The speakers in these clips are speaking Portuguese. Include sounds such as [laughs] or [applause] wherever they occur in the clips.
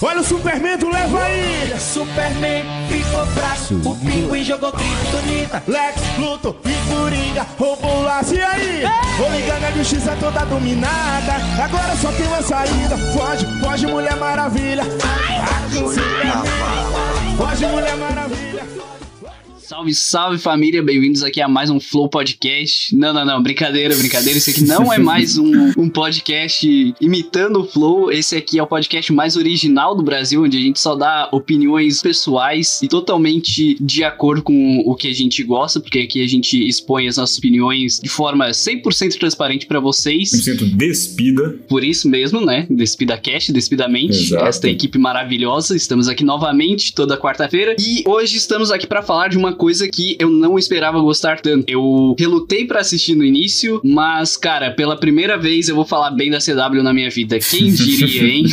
Olha o Superman, tu leva aí! Superman ficou fraco, o pinguim jogou criptonita. Lex, Luthor e Coringa roubou o laço. E aí? Vou a justiça toda dominada. Agora só tem uma saída. Foge, foge, Mulher Maravilha. Foge, Mulher Maravilha. Salve, salve família, bem-vindos aqui a mais um Flow Podcast. Não, não, não, brincadeira, brincadeira. Esse aqui não é mais um, um podcast imitando o Flow. Esse aqui é o podcast mais original do Brasil, onde a gente só dá opiniões pessoais e totalmente de acordo com o que a gente gosta, porque aqui a gente expõe as nossas opiniões de forma 100% transparente para vocês. 100% despida. Por isso mesmo, né? Despida Cast, Despidamente. Exato. Esta equipe maravilhosa. Estamos aqui novamente toda quarta-feira e hoje estamos aqui para falar de uma coisa que eu não esperava gostar tanto. Eu relutei para assistir no início, mas, cara, pela primeira vez eu vou falar bem da CW na minha vida. Quem [laughs] diria, hein?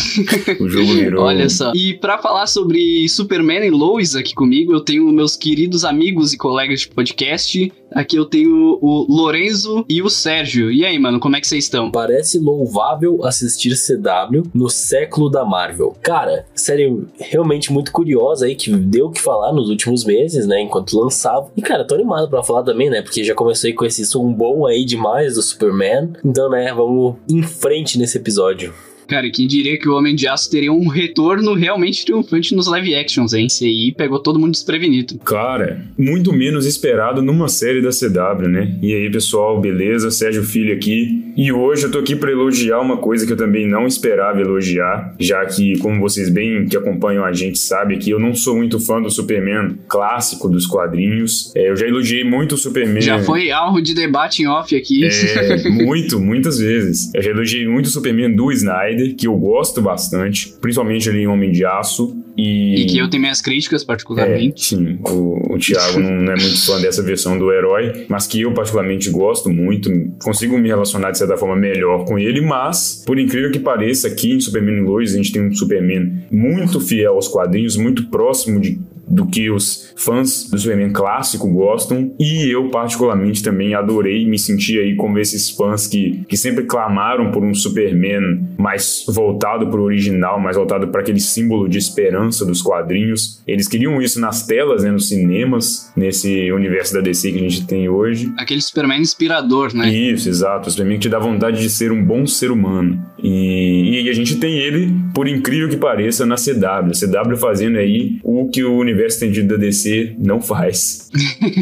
O jogo virou. [laughs] Olha só. E para falar sobre Superman e Lois aqui comigo, eu tenho meus queridos amigos e colegas de podcast. Aqui eu tenho o Lorenzo e o Sérgio. E aí, mano, como é que vocês estão? Parece louvável assistir CW no século da Marvel. Cara, série realmente muito curiosa aí, que deu o que falar nos últimos meses, né? Enquanto lançava. E, cara, tô animado pra falar também, né? Porque já comecei com esse som bom aí demais do Superman. Então, né, vamos em frente nesse episódio. Cara, quem diria que o Homem de Aço teria um retorno realmente triunfante nos live actions, hein? Aí pegou todo mundo desprevenido. Cara, muito menos esperado numa série da CW, né? E aí, pessoal, beleza? Sérgio Filho aqui. E hoje eu tô aqui pra elogiar uma coisa que eu também não esperava elogiar, já que, como vocês bem que acompanham a gente sabem que eu não sou muito fã do Superman clássico dos quadrinhos. É, eu já elogiei muito o Superman. Já foi alvo de debate em off aqui. É, muito, muitas vezes. Eu já elogiei muito o Superman do Snyder, que eu gosto bastante, principalmente ali em Homem de Aço. E, E que eu tenho minhas críticas, é, particularmente. sim, o, o Thiago não, é muito fã dessa versão do herói, mas que eu particularmente gosto muito, consigo me relacionar de certa forma melhor com ele, mas, por incrível que pareça, aqui em Superman e Lois a gente tem um Superman muito fiel aos quadrinhos, muito próximo de do que os fãs do Superman clássico gostam. E eu, particularmente, também adorei me sentir aí como esses fãs que, que sempre clamaram por um Superman mais voltado para o original, mais voltado para aquele símbolo de esperança dos quadrinhos. Eles queriam isso nas telas, né, nos cinemas, nesse universo da DC que a gente tem hoje. Aquele Superman inspirador, né? Isso, exato. O Superman que te dá vontade de ser um bom ser humano. E, e a gente tem ele, por incrível que pareça, na CW. A CW fazendo aí o que o universo estendido da DC não faz.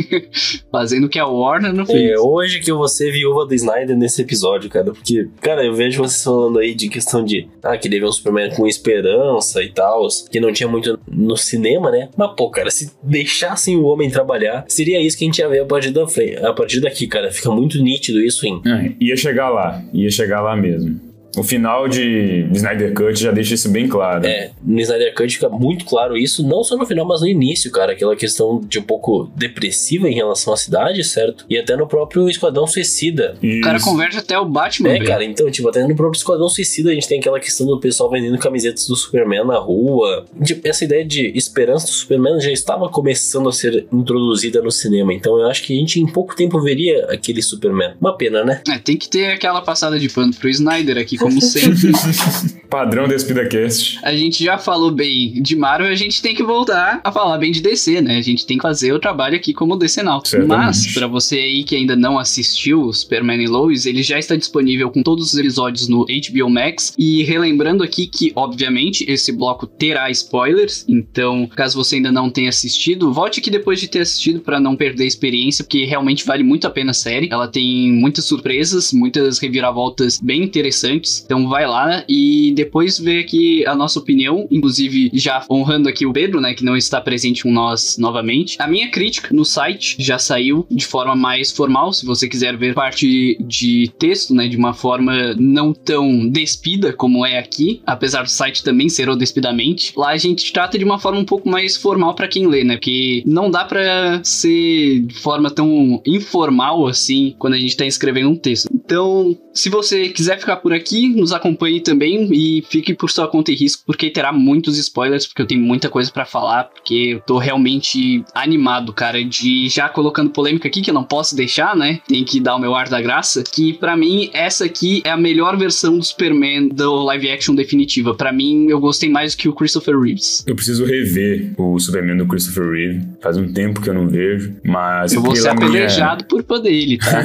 [laughs] Fazendo o que a Warner não fez. É hoje que eu vou ser viúva do Snyder nesse episódio, cara. Porque, cara, eu vejo vocês falando aí de questão de ah, queria ver um Superman com esperança e tal, que não tinha muito no cinema, né? Mas, pô, cara, se deixassem o homem trabalhar, seria isso que a gente ia ver a partir da frente. A partir daqui, cara. Fica muito nítido isso, hein? ia chegar lá, ia chegar lá mesmo. O final de Snyder Cut já deixa isso bem claro. É, no Snyder Cut fica muito claro isso, não só no final, mas no início, cara. Aquela questão de um pouco depressiva em relação à cidade, certo? E até no próprio Esquadrão Suicida. O cara converte até o Batman, É, velho. cara, então, tipo, até no próprio Esquadrão Suicida a gente tem aquela questão do pessoal vendendo camisetas do Superman na rua. Tipo, essa ideia de esperança do Superman já estava começando a ser introduzida no cinema. Então eu acho que a gente em pouco tempo veria aquele Superman. Uma pena, né? É, tem que ter aquela passada de pano pro Snyder aqui, como [laughs] sempre. [laughs] Padrão da SpidaCast. a gente já falou bem de Marvel, a gente tem que voltar a falar bem de DC, né? A gente tem que fazer o trabalho aqui como DC Now. Certamente. Mas, pra você aí que ainda não assistiu o Superman e Lois, ele já está disponível com todos os episódios no HBO Max. E relembrando aqui que, obviamente, esse bloco terá spoilers. Então, caso você ainda não tenha assistido, volte aqui depois de ter assistido pra não perder a experiência, porque realmente vale muito a pena a série. Ela tem muitas surpresas, muitas reviravoltas bem interessantes. Então vai lá e depois vê aqui a nossa opinião, inclusive já honrando aqui o Pedro, né, que não está presente com nós novamente. A minha crítica no site já saiu de forma mais formal, se você quiser ver parte de texto, né, de uma forma não tão despida como é aqui, apesar do site também ser o despidamente. Lá a gente trata de uma forma um pouco mais formal para quem lê, né, porque não dá para ser de forma tão informal assim quando a gente tá escrevendo um texto. Então, se você quiser ficar por aqui, nos acompanhe também e fique por sua conta e risco, porque terá muitos spoilers, porque eu tenho muita coisa para falar, porque eu tô realmente animado, cara, de já colocando polêmica aqui, que eu não posso deixar, né? Tem que dar o meu ar da graça, que para mim essa aqui é a melhor versão do Superman do live action definitiva. Para mim, eu gostei mais do que o Christopher Reeves. Eu preciso rever o Superman do Christopher Reeve. Faz um tempo que eu não vejo, mas eu vou ser apedrejado minha... por poder ele, tá?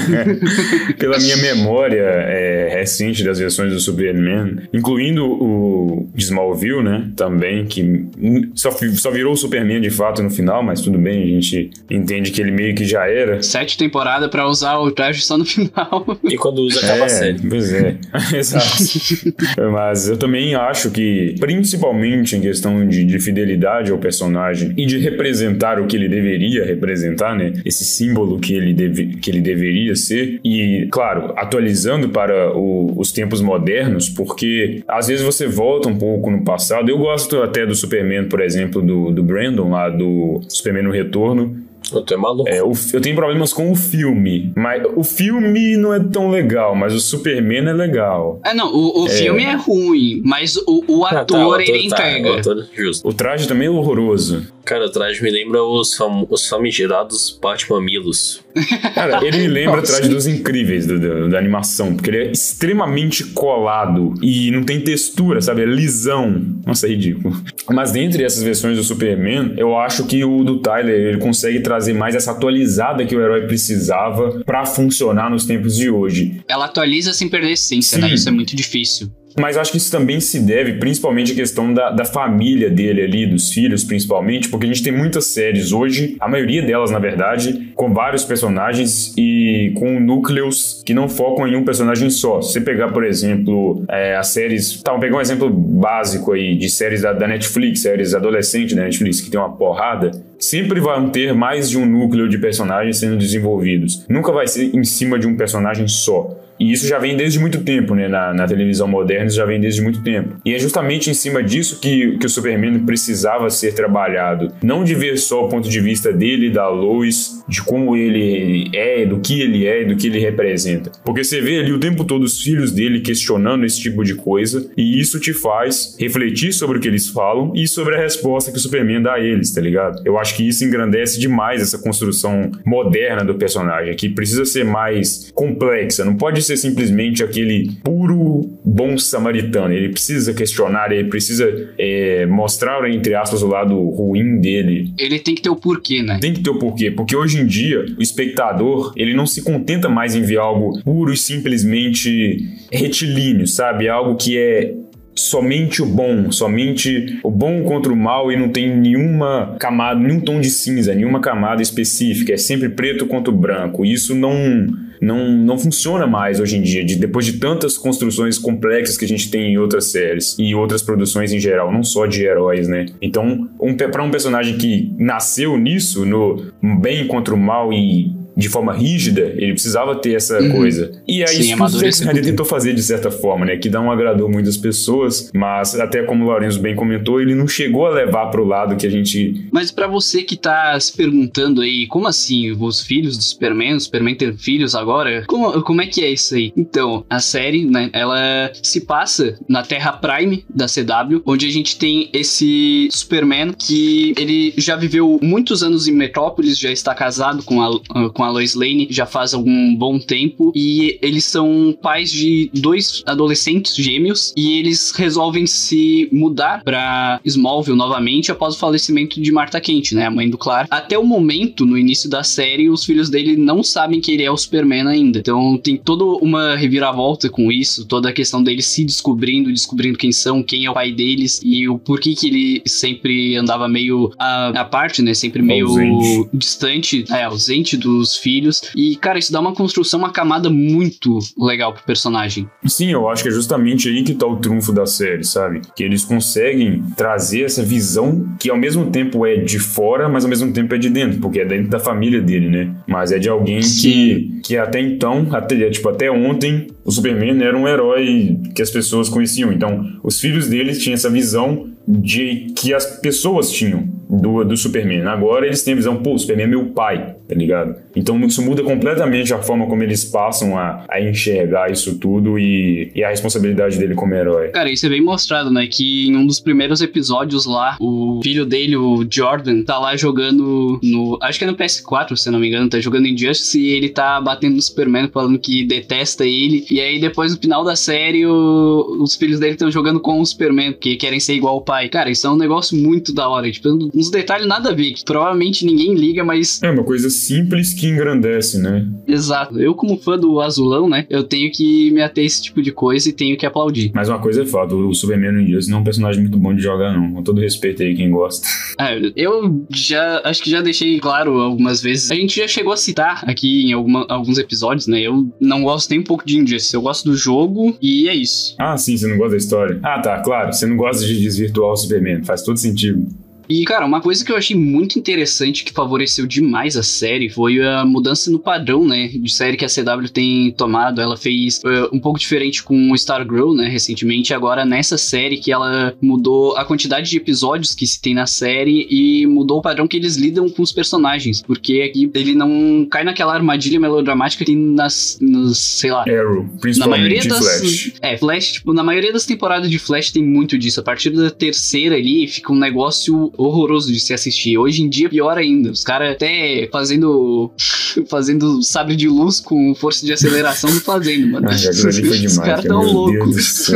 [laughs] pela minha [laughs] memória é, recente das versões do Superman, incluindo o de Smallville, né? Também, que só, só virou o Superman de fato no final, mas tudo bem, a gente entende que ele meio que já era. Sete temporadas para usar o traje só no final. E quando usa, acaba é, a série. Pois é, [laughs] exato. [laughs] mas eu também acho que, principalmente em questão de, de fidelidade ao personagem e de representar o que ele deveria representar, né? Esse símbolo que ele, deve, que ele deveria ser. E, claro, atualizando para o, os tempos modernos, porque às vezes você volta um pouco no passado. Eu gosto até do Superman, por exemplo, do, do Brandon, lá do Superman no Retorno eu tô maluco. É, o, eu tenho problemas com o filme. Mas o filme não é tão legal, mas o Superman é legal. É, não, o, o é. filme é ruim, mas o, o ator, ah, tá, o ator ele tá, entrega. O, ator, justo. o traje também é horroroso. Cara, o traje me lembra os, fam os famigerados Batmamilos. [laughs] Cara, ele me lembra o traje dos incríveis do, do, da animação, porque ele é extremamente colado e não tem textura, sabe? É lisão. Nossa, é ridículo. Mas dentre essas versões do Superman, eu acho que o do Tyler ele consegue trazer mais essa atualizada que o herói precisava para funcionar nos tempos de hoje. Ela atualiza sem perder essência, né? Sim. né? Isso é muito difícil. Mas acho que isso também se deve principalmente à questão da, da família dele ali, dos filhos principalmente, porque a gente tem muitas séries hoje, a maioria delas, na verdade, com vários personagens e com núcleos que não focam em um personagem só. Se você pegar, por exemplo, é, as séries. Tá, vou pegar um exemplo básico aí de séries da, da Netflix, séries adolescentes da Netflix, que tem uma porrada sempre vão ter mais de um núcleo de personagens sendo desenvolvidos. Nunca vai ser em cima de um personagem só. E isso já vem desde muito tempo, né? Na, na, televisão moderna, isso já vem desde muito tempo. E é justamente em cima disso que, que o Superman precisava ser trabalhado. Não de ver só o ponto de vista dele, da Lois, de como ele é, do que ele é, do que ele representa. Porque você vê ali o tempo todo os filhos dele questionando esse tipo de coisa, e isso te faz refletir sobre o que eles falam e sobre a resposta que o Superman dá a eles, tá ligado? Eu acho que isso engrandece demais essa construção moderna do personagem, que precisa ser mais complexa, não pode ser simplesmente aquele puro bom samaritano. Ele precisa questionar, ele precisa é, mostrar, entre aspas, o lado ruim dele. Ele tem que ter o porquê, né? Tem que ter o porquê, porque hoje em dia o espectador ele não se contenta mais em ver algo puro e simplesmente retilíneo, sabe? É algo que é somente o bom, somente o bom contra o mal e não tem nenhuma camada, nenhum tom de cinza, nenhuma camada específica, é sempre preto contra o branco. Isso não não, não funciona mais hoje em dia, de, depois de tantas construções complexas que a gente tem em outras séries e outras produções em geral, não só de heróis, né? Então, um, para um personagem que nasceu nisso, no bem contra o mal e de forma rígida, ele precisava ter essa uhum. coisa. E aí Sim, isso que o Zack tentou fazer de certa forma, né? Que não agradou muitas pessoas, mas até como o Lourenço bem comentou, ele não chegou a levar pro lado que a gente... Mas para você que tá se perguntando aí, como assim, os filhos do Superman, o Superman ter filhos agora? Como, como é que é isso aí? Então, a série, né, ela se passa na Terra Prime da CW, onde a gente tem esse Superman que ele já viveu muitos anos em Metrópolis, já está casado com a, com a a Lois Lane já faz algum bom tempo e eles são pais de dois adolescentes gêmeos e eles resolvem se mudar para Smallville novamente após o falecimento de Martha Kent, né, a mãe do Clark. Até o momento, no início da série, os filhos dele não sabem que ele é o Superman ainda. Então tem toda uma reviravolta com isso, toda a questão deles se descobrindo, descobrindo quem são, quem é o pai deles e o porquê que ele sempre andava meio à, à parte, né, sempre meio ausente. distante, é, ausente dos filhos. E, cara, isso dá uma construção, uma camada muito legal pro personagem. Sim, eu acho que é justamente aí que tá o trunfo da série, sabe? Que eles conseguem trazer essa visão que ao mesmo tempo é de fora, mas ao mesmo tempo é de dentro, porque é dentro da família dele, né? Mas é de alguém que, que até então, até, tipo, até ontem, o Superman era um herói que as pessoas conheciam. Então, os filhos dele tinham essa visão de que as pessoas tinham do, do Superman. Agora eles têm a visão, pô, o Superman é meu pai, tá ligado? Então isso muda completamente a forma como eles passam a, a enxergar isso tudo e, e a responsabilidade dele como herói. Cara, isso é bem mostrado, né? Que em um dos primeiros episódios lá, o filho dele, o Jordan, tá lá jogando no. Acho que é no PS4, se não me engano, tá jogando Injustice e ele tá batendo no Superman falando que detesta ele. E aí depois no final da série, o, os filhos dele estão jogando com o Superman, porque querem ser igual o pai. Cara, isso é um negócio muito da hora. Tipo, uns detalhes nada a ver, que provavelmente ninguém liga, mas. É uma coisa simples que engrandece, né? Exato. Eu, como fã do Azulão, né? Eu tenho que me ater a esse tipo de coisa e tenho que aplaudir. Mas uma coisa é fato, o Superman no Injustice não é um personagem muito bom de jogar, não. Com todo respeito aí, quem gosta. [laughs] É, eu já acho que já deixei claro algumas vezes. A gente já chegou a citar aqui em alguma, alguns episódios, né? Eu não gosto nem um pouco de Injustice. Eu gosto do jogo e é isso. Ah, sim, você não gosta da história. Ah, tá, claro. Você não gosta de desvirtuar o Superman. Faz todo sentido. E, cara, uma coisa que eu achei muito interessante que favoreceu demais a série foi a mudança no padrão, né, de série que a CW tem tomado. Ela fez uh, um pouco diferente com o Stargirl, né, recentemente. Agora, nessa série que ela mudou a quantidade de episódios que se tem na série e mudou o padrão que eles lidam com os personagens. Porque aqui ele não cai naquela armadilha melodramática que nas, nas sei lá... Arrow, principalmente na maioria das, Flash. É, Flash, tipo, na maioria das temporadas de Flash tem muito disso. A partir da terceira ali, fica um negócio horroroso de se assistir. Hoje em dia, pior ainda. Os caras até fazendo [laughs] fazendo sabre de luz com força de aceleração não fazendo, mano. Ah, Os caras tão loucos.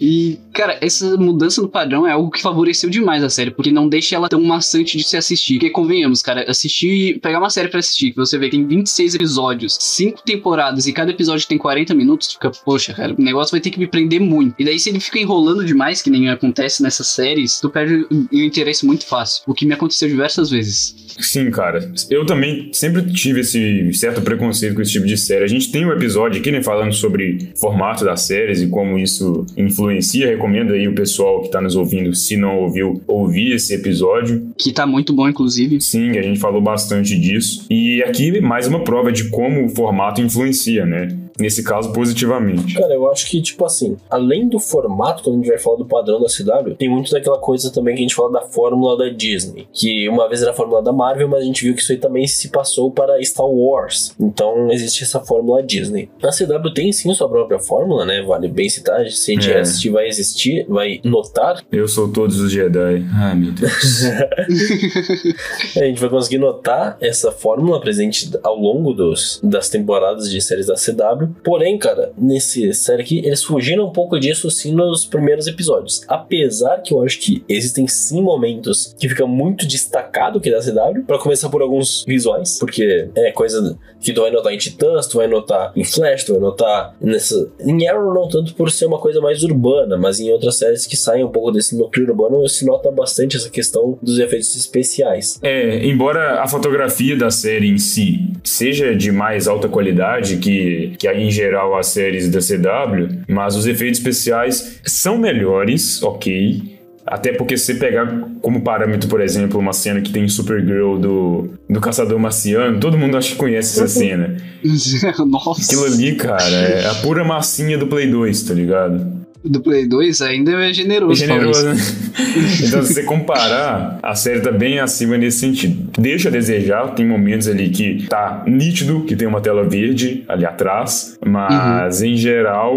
E, cara, essa mudança no padrão é algo que favoreceu demais a série, porque não deixa ela tão maçante de se assistir. Porque convenhamos, cara, assistir, pegar uma série para assistir, que você vê que tem 26 episódios, 5 temporadas e cada episódio tem 40 minutos, fica, poxa, cara, o negócio vai ter que me prender muito. E daí, se ele fica enrolando demais, que nem acontece nessas séries, tu perde o interesse muito fácil. O que me aconteceu diversas vezes. Sim, cara. Eu também sempre tive esse certo preconceito com esse tipo de série. A gente tem um episódio aqui, né, falando sobre formato das séries e como isso influencia. Recomendo aí o pessoal que tá nos ouvindo, se não ouviu, ouvir esse episódio. Que tá muito bom, inclusive. Sim, a gente falou bastante disso. E aqui mais uma prova de como o formato influencia, né? Nesse caso, positivamente. Cara, eu acho que, tipo assim, além do formato, quando a gente vai falar do padrão da CW, tem muito daquela coisa também que a gente fala da fórmula da Disney, que uma vez era a fórmula da Marvel, mas a gente viu que isso aí também se passou para Star Wars. Então, existe essa fórmula Disney. A CW tem sim sua própria fórmula, né? Vale bem citar. Se a gente é. assistir, vai existir, vai notar. Eu sou todos os Jedi. Ai, meu Deus. [laughs] a gente vai conseguir notar essa fórmula presente ao longo dos, das temporadas de séries da CW Porém, cara, nesse série aqui, eles fugiram um pouco disso sim nos primeiros episódios. Apesar que eu acho que existem sim momentos que fica muito destacado que da CW, para começar por alguns visuais, porque é coisa que tu vai notar em Titãs, tu vai notar em Flash, tu vai notar nessa. Em Arrow não tanto por ser uma coisa mais urbana, mas em outras séries que saem um pouco desse núcleo urbano, se nota bastante essa questão dos efeitos especiais. É, embora a fotografia da série em si seja de mais alta qualidade que, que a em geral as séries da CW, mas os efeitos especiais são melhores, ok. Até porque se você pegar como parâmetro, por exemplo, uma cena que tem Supergirl do, do Caçador Marciano, todo mundo acha que conhece essa cena. [laughs] Nossa. Aquilo ali, cara, é a pura massinha do Play 2, tá ligado? Do Play 2 ainda é generoso. É generoso, né? [laughs] então, se você comparar, a série tá bem acima nesse sentido. Deixa a desejar, tem momentos ali que tá nítido, que tem uma tela verde ali atrás, mas uhum. em geral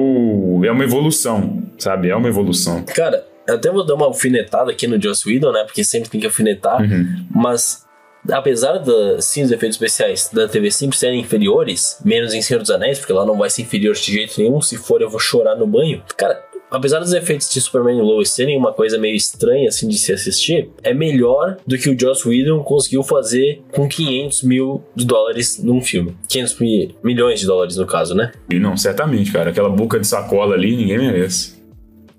é uma evolução, sabe? É uma evolução. Cara, eu até vou dar uma alfinetada aqui no Joss Whedon, né? Porque sempre tem que alfinetar, uhum. mas apesar da, sim, os efeitos especiais da TV sempre serem inferiores, menos em Senhor dos Anéis, porque lá não vai ser inferior de jeito nenhum, se for eu vou chorar no banho. Cara, apesar dos efeitos de Superman e Lois serem uma coisa meio estranha assim de se assistir, é melhor do que o Joss Whedon conseguiu fazer com 500 mil dólares num filme. 500 milhões de dólares no caso, né? E não, certamente, cara. Aquela boca de sacola ali, ninguém merece.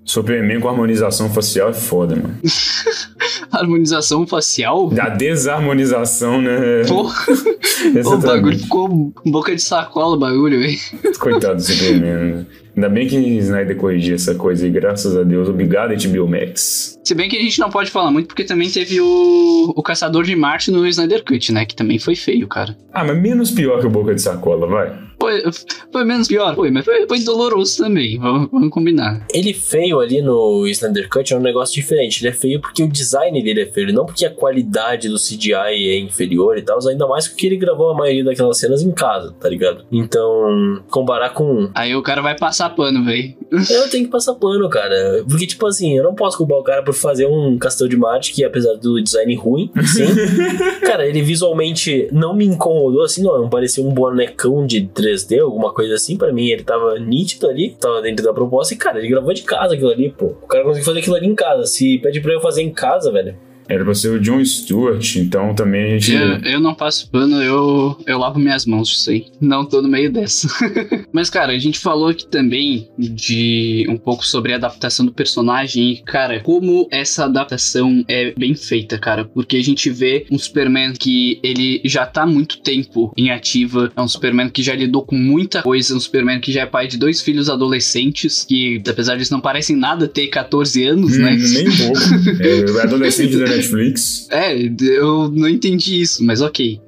Superman com harmonização facial é foda, mano. [laughs] harmonização facial? Da desarmonização, né? Porra. [laughs] o bagulho ficou boca de sacola o bagulho, velho. Coitado do Superman, né? Ainda bem que Snyder corrigiu essa coisa e graças a Deus, obrigado HBO Max. Se bem que a gente não pode falar muito porque também teve o, o Caçador de Marte no Snyder Cut, né? Que também foi feio, cara. Ah, mas menos pior que o Boca de Sacola, vai. Foi, foi menos pior, foi, mas foi, foi doloroso também, vamos, vamos combinar. Ele feio ali no Snyder Cut é um negócio diferente. Ele é feio porque o design dele é feio, não porque a qualidade do CGI é inferior e tal, ainda mais porque ele gravou a maioria daquelas cenas em casa, tá ligado? Então, comparar com. Aí o cara vai passar pano, velho. Eu tenho que passar pano, cara. Porque, tipo assim, eu não posso culpar o cara por fazer um Castelo de Marte que, apesar do design ruim, sim. [laughs] cara, ele visualmente não me incomodou assim, não. Não parecia um bonecão de 3D, alguma coisa assim. Pra mim, ele tava nítido ali, tava dentro da proposta. E, cara, ele gravou de casa aquilo ali, pô. O cara conseguiu fazer aquilo ali em casa. Se pede pra eu fazer em casa, velho. Era pra ser o John Stewart, então também a gente. Eu, eu não passo pano, eu, eu lavo minhas mãos disso aí. Não tô no meio dessa. [laughs] Mas, cara, a gente falou aqui também de um pouco sobre a adaptação do personagem. E, cara, como essa adaptação é bem feita, cara. Porque a gente vê um Superman que ele já tá há muito tempo em ativa. É um Superman que já lidou com muita coisa. Um Superman que já é pai de dois filhos adolescentes. Que, apesar disso, não parecem nada ter 14 anos, Hum, né? Nem pouco. [laughs] É, adolescente da Netflix. É, eu não entendi isso, mas ok.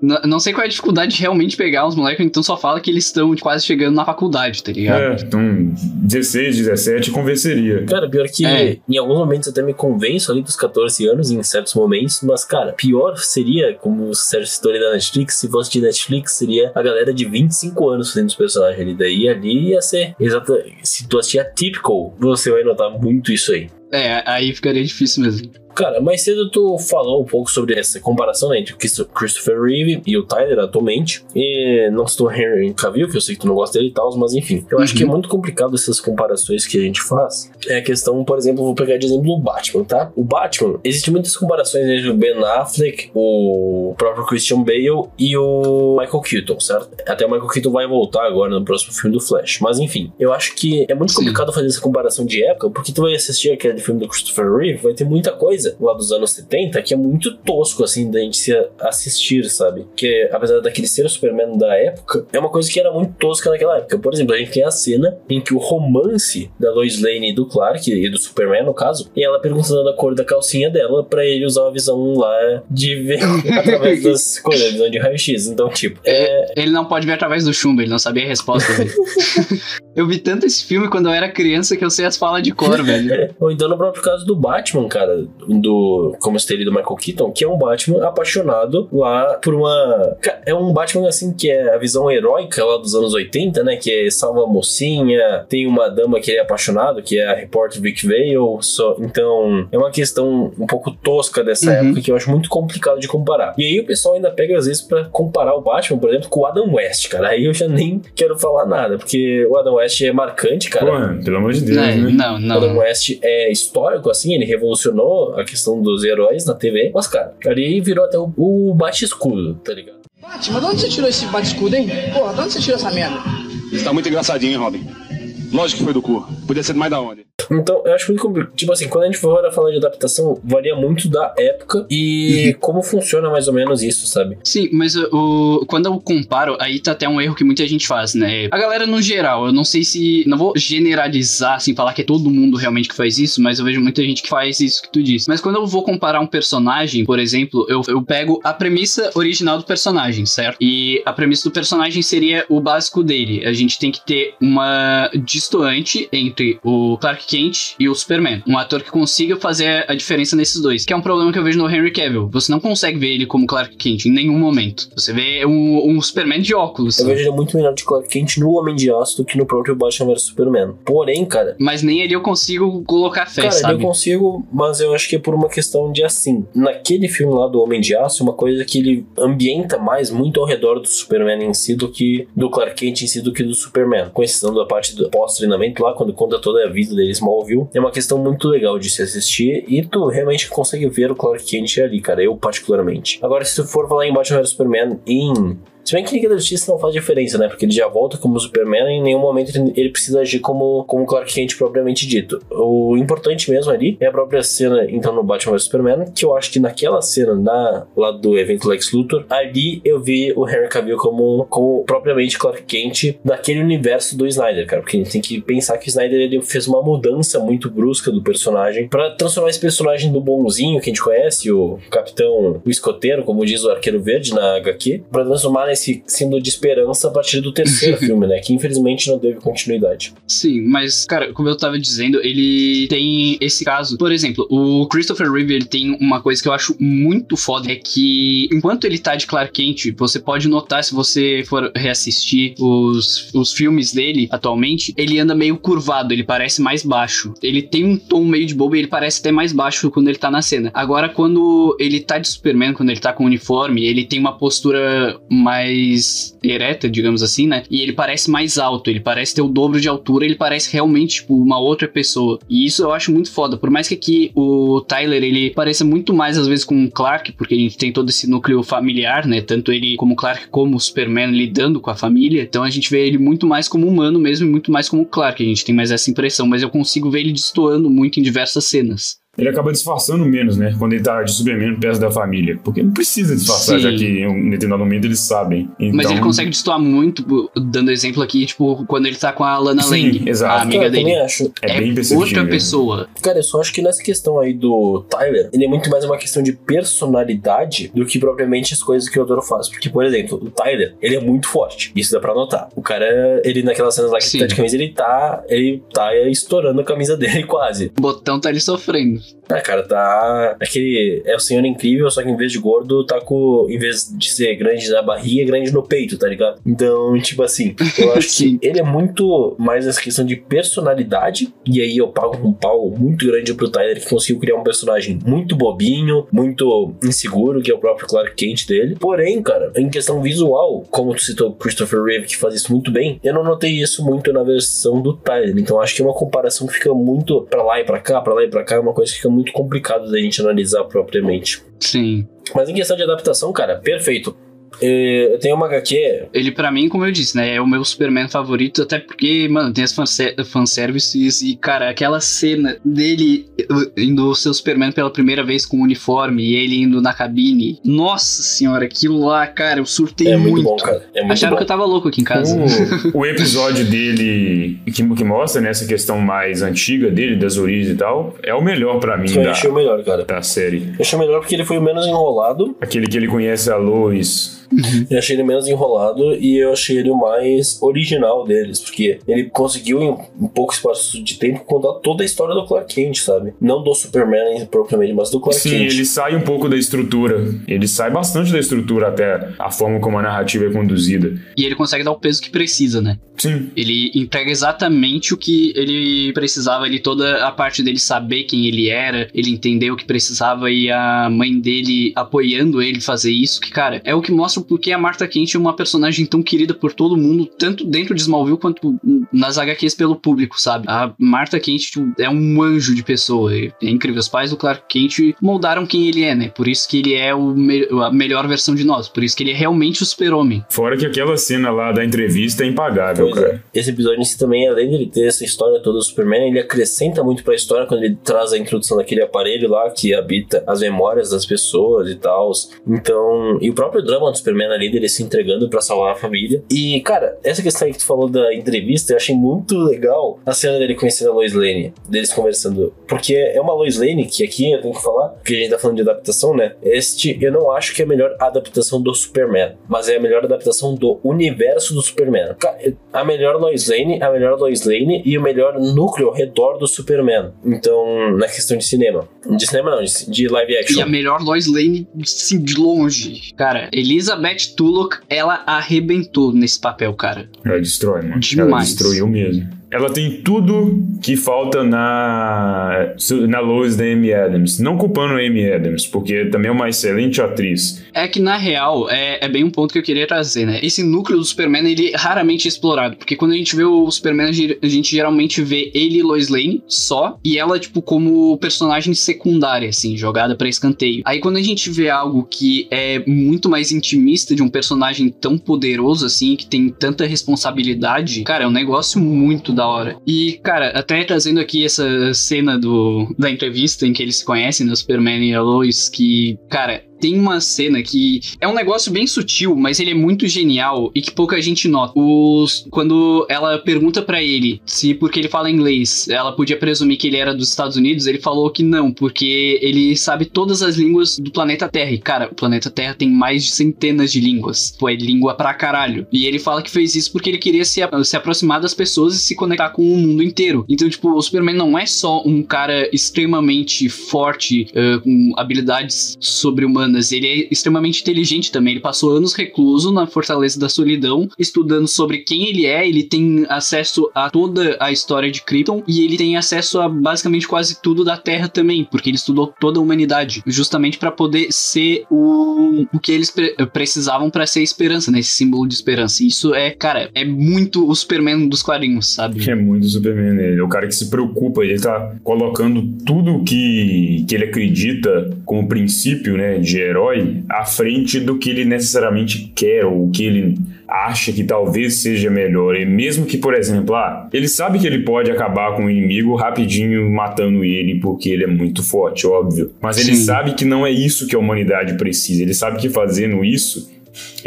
N- não sei qual é a dificuldade de realmente pegar os moleques, então só fala que eles estão quase chegando na faculdade, tá ligado? É, então 16, 17 convenceria. Cara, pior que É. em alguns momentos até me convenço ali dos 14 anos, em certos momentos, mas, cara, pior seria, como o Sérgio citou ali da Netflix, se fosse de Netflix, seria a galera de 25 anos fazendo os personagens ali. Daí ali ia ser exata. Se tu assistir a Typical, você vai notar muito isso aí. É, aí ficaria difícil mesmo. Cara, mais cedo tu falou um pouco sobre essa comparação né, entre Christopher Reeve e o Tyler atualmente. E não citou Henry Cavill, que eu sei que tu não gosta dele e tal, mas enfim. Eu acho Uhum. que é muito complicado essas comparações que a gente faz. É a questão, por exemplo, vou pegar de exemplo o Batman, tá? O Batman, existem muitas comparações entre o Ben Affleck, o próprio Christian Bale e o Michael Keaton, certo? Até o Michael Keaton vai voltar agora no próximo filme do Flash. Mas enfim, eu acho que é muito Sim. complicado fazer essa comparação de época, porque tu vai assistir aquele filme do Christopher Reeve, vai ter muita coisa lá dos anos 70 que é muito tosco, assim, da gente se assistir, sabe? Que apesar daquele ser o Superman da época, é uma coisa que era muito tosca naquela época. Por exemplo, a gente tem a cena em que o romance da Lois Lane e do Clark, e do Superman, no caso, e ela perguntando a cor da calcinha dela pra ele usar a visão lá de ver [laughs] através das coisas, a visão de raio-x. Então, tipo, é, Ele não pode ver através do chumbo, ele não sabia a resposta dele. [laughs] eu vi tanto esse filme quando eu era criança que eu sei as falas de cor, [laughs] velho. Ou então no próprio caso do Batman, cara, do como ali do Michael Keaton, que é um Batman apaixonado lá por uma. É um Batman assim que é a visão heróica lá dos anos 80, né? Que é salva a mocinha, tem uma dama que ele é apaixonado, que é a repórter Vic Vale. Só, então é uma questão um pouco tosca dessa Uhum. época que eu acho muito complicado de comparar. E aí o pessoal ainda pega às vezes pra comparar o Batman, por exemplo, com o Adam West, cara. Aí eu já nem quero falar nada, porque o Adam West é marcante, cara. Porra, pelo amor de Deus, É, né? não, O Adam não. West é histórico, assim, ele revolucionou a questão dos heróis na TV. Mas, cara, ali virou até o, o bate-escudo, tá ligado? Batman, de onde você tirou esse bate-escudo, hein? Porra, de onde você tirou essa merda? Isso tá muito engraçadinho, hein, Robin? Lógico que foi do cu. Podia ser mais da onde? Então, eu acho muito complicado. Tipo assim, quando a gente for falar de adaptação, varia muito da época e como funciona mais ou menos isso, sabe? Sim, mas o, quando eu comparo, aí tá até um erro que muita gente faz, né? A galera no geral, eu não sei se. Não vou generalizar, assim, falar que é todo mundo realmente que faz isso, mas eu vejo muita gente que faz isso que tu disse. Mas quando eu vou comparar um personagem, por exemplo, eu, eu pego a premissa original do personagem, certo? E a premissa do personagem seria o básico dele. A gente tem que ter uma distoante entre o Clark Kent e o Superman. Um ator que consiga fazer a diferença nesses dois. Que é um problema que eu vejo no Henry Cavill. Você não consegue ver ele como Clark Kent em nenhum momento. Você vê um, um Superman de óculos. Eu vejo ele muito melhor de Clark Kent no Homem de Aço do que no próprio Batman vs Superman. Porém, cara, Mas nem ali eu consigo colocar fé, Cara, sabe? eu consigo, mas eu acho que é por uma questão de assim. Naquele filme lá do Homem de Aço, uma coisa que ele ambienta mais muito ao redor do Superman em si do que do Clark Kent em si do que do Superman. Com exceção da parte do pós-treinamento lá, quando conta toda a vida dele Smallville, é uma questão muito legal de se assistir e tu realmente consegue ver o Clark Kent ali, cara. Eu particularmente. Agora, se tu for falar em Batman vs Superman em se bem que Liga da Justiça não faz diferença, né? Porque ele já volta como Superman e em nenhum momento ele precisa agir como, como Clark Kent propriamente dito. O importante mesmo ali é a própria cena, então, no Batman vs Superman, que eu acho que naquela cena na, lá do evento Lex Luthor, ali eu vi o Henry Cavill como, como propriamente Clark Kent naquele universo do Snyder, cara. Porque a gente tem que pensar que o Snyder ele fez uma mudança muito brusca do personagem pra transformar esse personagem do bonzinho que a gente conhece, o capitão, o escoteiro, como diz o Arqueiro Verde na HQ, pra transformar esse símbolo de esperança a partir do terceiro [laughs] filme, né? Que infelizmente não teve continuidade. Sim, mas, cara, como eu tava dizendo, ele tem esse caso. Por exemplo, o Christopher Reeve ele tem uma coisa que eu acho muito foda: é que enquanto ele tá de Clark Kent, você pode notar se você for reassistir os, os filmes dele atualmente, ele anda meio curvado, ele parece mais baixo. Ele tem um tom meio de bobo e ele parece até mais baixo quando ele tá na cena. Agora, quando ele tá de Superman, quando ele tá com o uniforme, ele tem uma postura mais ereta, digamos assim, né? E ele parece mais alto, ele parece ter o dobro de altura, ele parece realmente, tipo, uma outra pessoa. E isso eu acho muito foda. Por mais que aqui o Tyler, ele pareça muito mais, às vezes, com o Clark, porque a gente tem todo esse núcleo familiar, né? Tanto ele como Clark, como o Superman lidando com a família. Então a gente vê ele muito mais como humano mesmo e muito mais como Clark. A gente tem mais essa impressão, mas eu consigo ver ele destoando muito em diversas cenas ele acaba disfarçando menos, né? Quando ele tá de Superman perto da família. Porque não precisa disfarçar, Sim. já que em um determinado momento eles sabem. Então... Mas ele então- consegue destoar muito, dando exemplo aqui, tipo, quando ele tá com a Lana Sim, Lang, exato. a amiga eu dele. Acho. É, é bem outra pessoa. Cara, eu só acho que nessa questão aí do Tyler, ele é muito mais uma questão de personalidade do que propriamente as coisas que o Odoro faz. Porque, por exemplo, o Tyler, ele é muito forte. Isso dá pra notar. O cara, ele naquelas cenas lá que Sim. tá de camisa, ele tá, ele tá estourando a camisa [laughs] dele quase. O botão tá ali sofrendo. Ah, cara, tá. Aquele. É o senhor incrível, só que em vez de gordo, tá com. Em vez de ser grande na barriga, é grande no peito, tá ligado? Então, tipo assim, eu acho que ele é muito mais essa questão de personalidade. E aí eu pago um pau muito grande pro Tyler, que conseguiu criar um personagem muito bobinho, muito inseguro, que é o próprio Clark Kent dele. Porém, cara, em questão visual, como tu citou Christopher Reeve, que faz isso muito bem, eu não notei isso muito na versão do Tyler. Então acho que é uma comparação que fica muito pra lá e pra cá, pra lá e pra cá, é uma coisa que fica muito complicado da gente analisar propriamente. Sim. Mas em questão de adaptação, cara, perfeito. É, eu tenho uma HQ. Ele, para mim, como eu disse, né? É o meu Superman favorito, até porque, mano, tem as fanservices e, cara, aquela cena dele indo o Superman pela primeira vez com o uniforme e ele indo na cabine. Nossa senhora, aquilo lá, cara, eu surtei é muito. muito bom, cara. É muito Acharam bom. que eu tava louco aqui em casa. O, o episódio dele que, que mostra nessa né, questão mais antiga dele, das origens e tal, é o melhor para mim. Eu da, achei o melhor, cara. Da série. Eu achei o melhor porque ele foi o menos enrolado. Aquele que ele conhece a Lois Uhum. Eu achei ele menos enrolado e eu achei ele o mais original deles, porque ele conseguiu, em um pouco espaço de tempo, contar toda a história do Clark Kent, sabe? Não do Superman propriamente, mas do Clark Sim, Kent. Sim, ele sai um pouco da estrutura. Ele sai bastante da estrutura até a forma como a narrativa é conduzida. E ele consegue dar o peso que precisa, né? Sim. Ele entrega exatamente o que ele precisava, ele toda a parte dele saber quem ele era, ele entender o que precisava e a mãe dele apoiando ele fazer isso, que cara, é o que mostra porque a Martha Kent é uma personagem tão querida por todo mundo, tanto dentro de Smallville quanto nas HQs pelo público, sabe? A Martha Kent tipo, é um anjo de pessoa, é incrível. Os pais do Clark Kent moldaram quem ele é, né? Por isso que ele é o me a melhor versão de nós, por isso que ele é realmente o super-homem. Fora que aquela cena lá da entrevista é impagável, pois cara. É. Esse episódio em si também, além de ele ter essa história toda do Superman, ele acrescenta muito pra história quando ele traz a introdução daquele aparelho lá que habita as memórias das pessoas e tal. Então, e o próprio drama do Superman ali, dele se entregando para salvar a família. E, cara, essa questão aí que tu falou da entrevista, eu achei muito legal a cena dele conhecendo a Lois Lane, deles conversando. Porque é uma Lois Lane que aqui eu tenho que falar, porque a gente tá falando de adaptação, né? Este eu não acho que é a melhor adaptação do Superman, mas é a melhor adaptação do universo do Superman. A melhor Lois Lane, a melhor Lois Lane e o melhor núcleo ao redor do Superman. Então, na questão de cinema. De cinema não, de live action. E a melhor Lois Lane, sim, de longe. Cara, Elizabeth Tulloch, ela arrebentou nesse papel, cara. Ela destrói, mano. Demais. Ela destruiu mesmo. Ela tem tudo que falta na, na Lois da Amy Adams. Não culpando a Amy Adams, porque também é uma excelente atriz. É que, na real, é, é bem um ponto que eu queria trazer, né? Esse núcleo do Superman, ele é raramente explorado. Porque quando a gente vê o Superman, a gente geralmente vê ele e Lois Lane só. E ela, tipo, como personagem secundária, assim, jogada para escanteio. Aí quando a gente vê algo que é muito mais intimista de um personagem tão poderoso, assim, que tem tanta responsabilidade, cara, é um negócio muito da hora. E, cara, até trazendo aqui essa cena do, da entrevista em que eles se conhecem, né, Superman e a Lois, que, cara, tem uma cena que é um negócio bem sutil, mas ele é muito genial e que pouca gente nota. Os, quando ela pergunta para ele se porque ele fala inglês, ela podia presumir que ele era dos Estados Unidos, ele falou que não, porque ele sabe todas as línguas do planeta Terra. E, cara, o planeta Terra tem mais de centenas de línguas. Pô, é língua pra caralho. E ele fala que fez isso porque ele queria se, se aproximar das pessoas e se conectar com o mundo inteiro. Então, tipo, o Superman não é só um cara extremamente forte, uh, com habilidades sobre-humanas. Ele é extremamente inteligente também. Ele passou anos recluso na Fortaleza da Solidão, estudando sobre quem ele é. Ele tem acesso a toda a história de Krypton e ele tem acesso a basicamente quase tudo da Terra também, porque ele estudou toda a humanidade, justamente para poder ser o, o que eles pre precisavam para ser esperança, né? Esse símbolo de esperança. Isso é, cara, é muito o Superman dos quadrinhos, sabe? É muito o Superman? Ele é o cara que se preocupa, ele tá colocando tudo que, que ele acredita como princípio, né, de herói à frente do que ele necessariamente quer ou o que ele acha que talvez seja melhor. E mesmo que, por exemplo, ah, ele sabe que ele pode acabar com o inimigo rapidinho matando ele porque ele é muito forte, óbvio. Mas ele sabe que não é isso que a humanidade precisa. Ele sabe que fazendo isso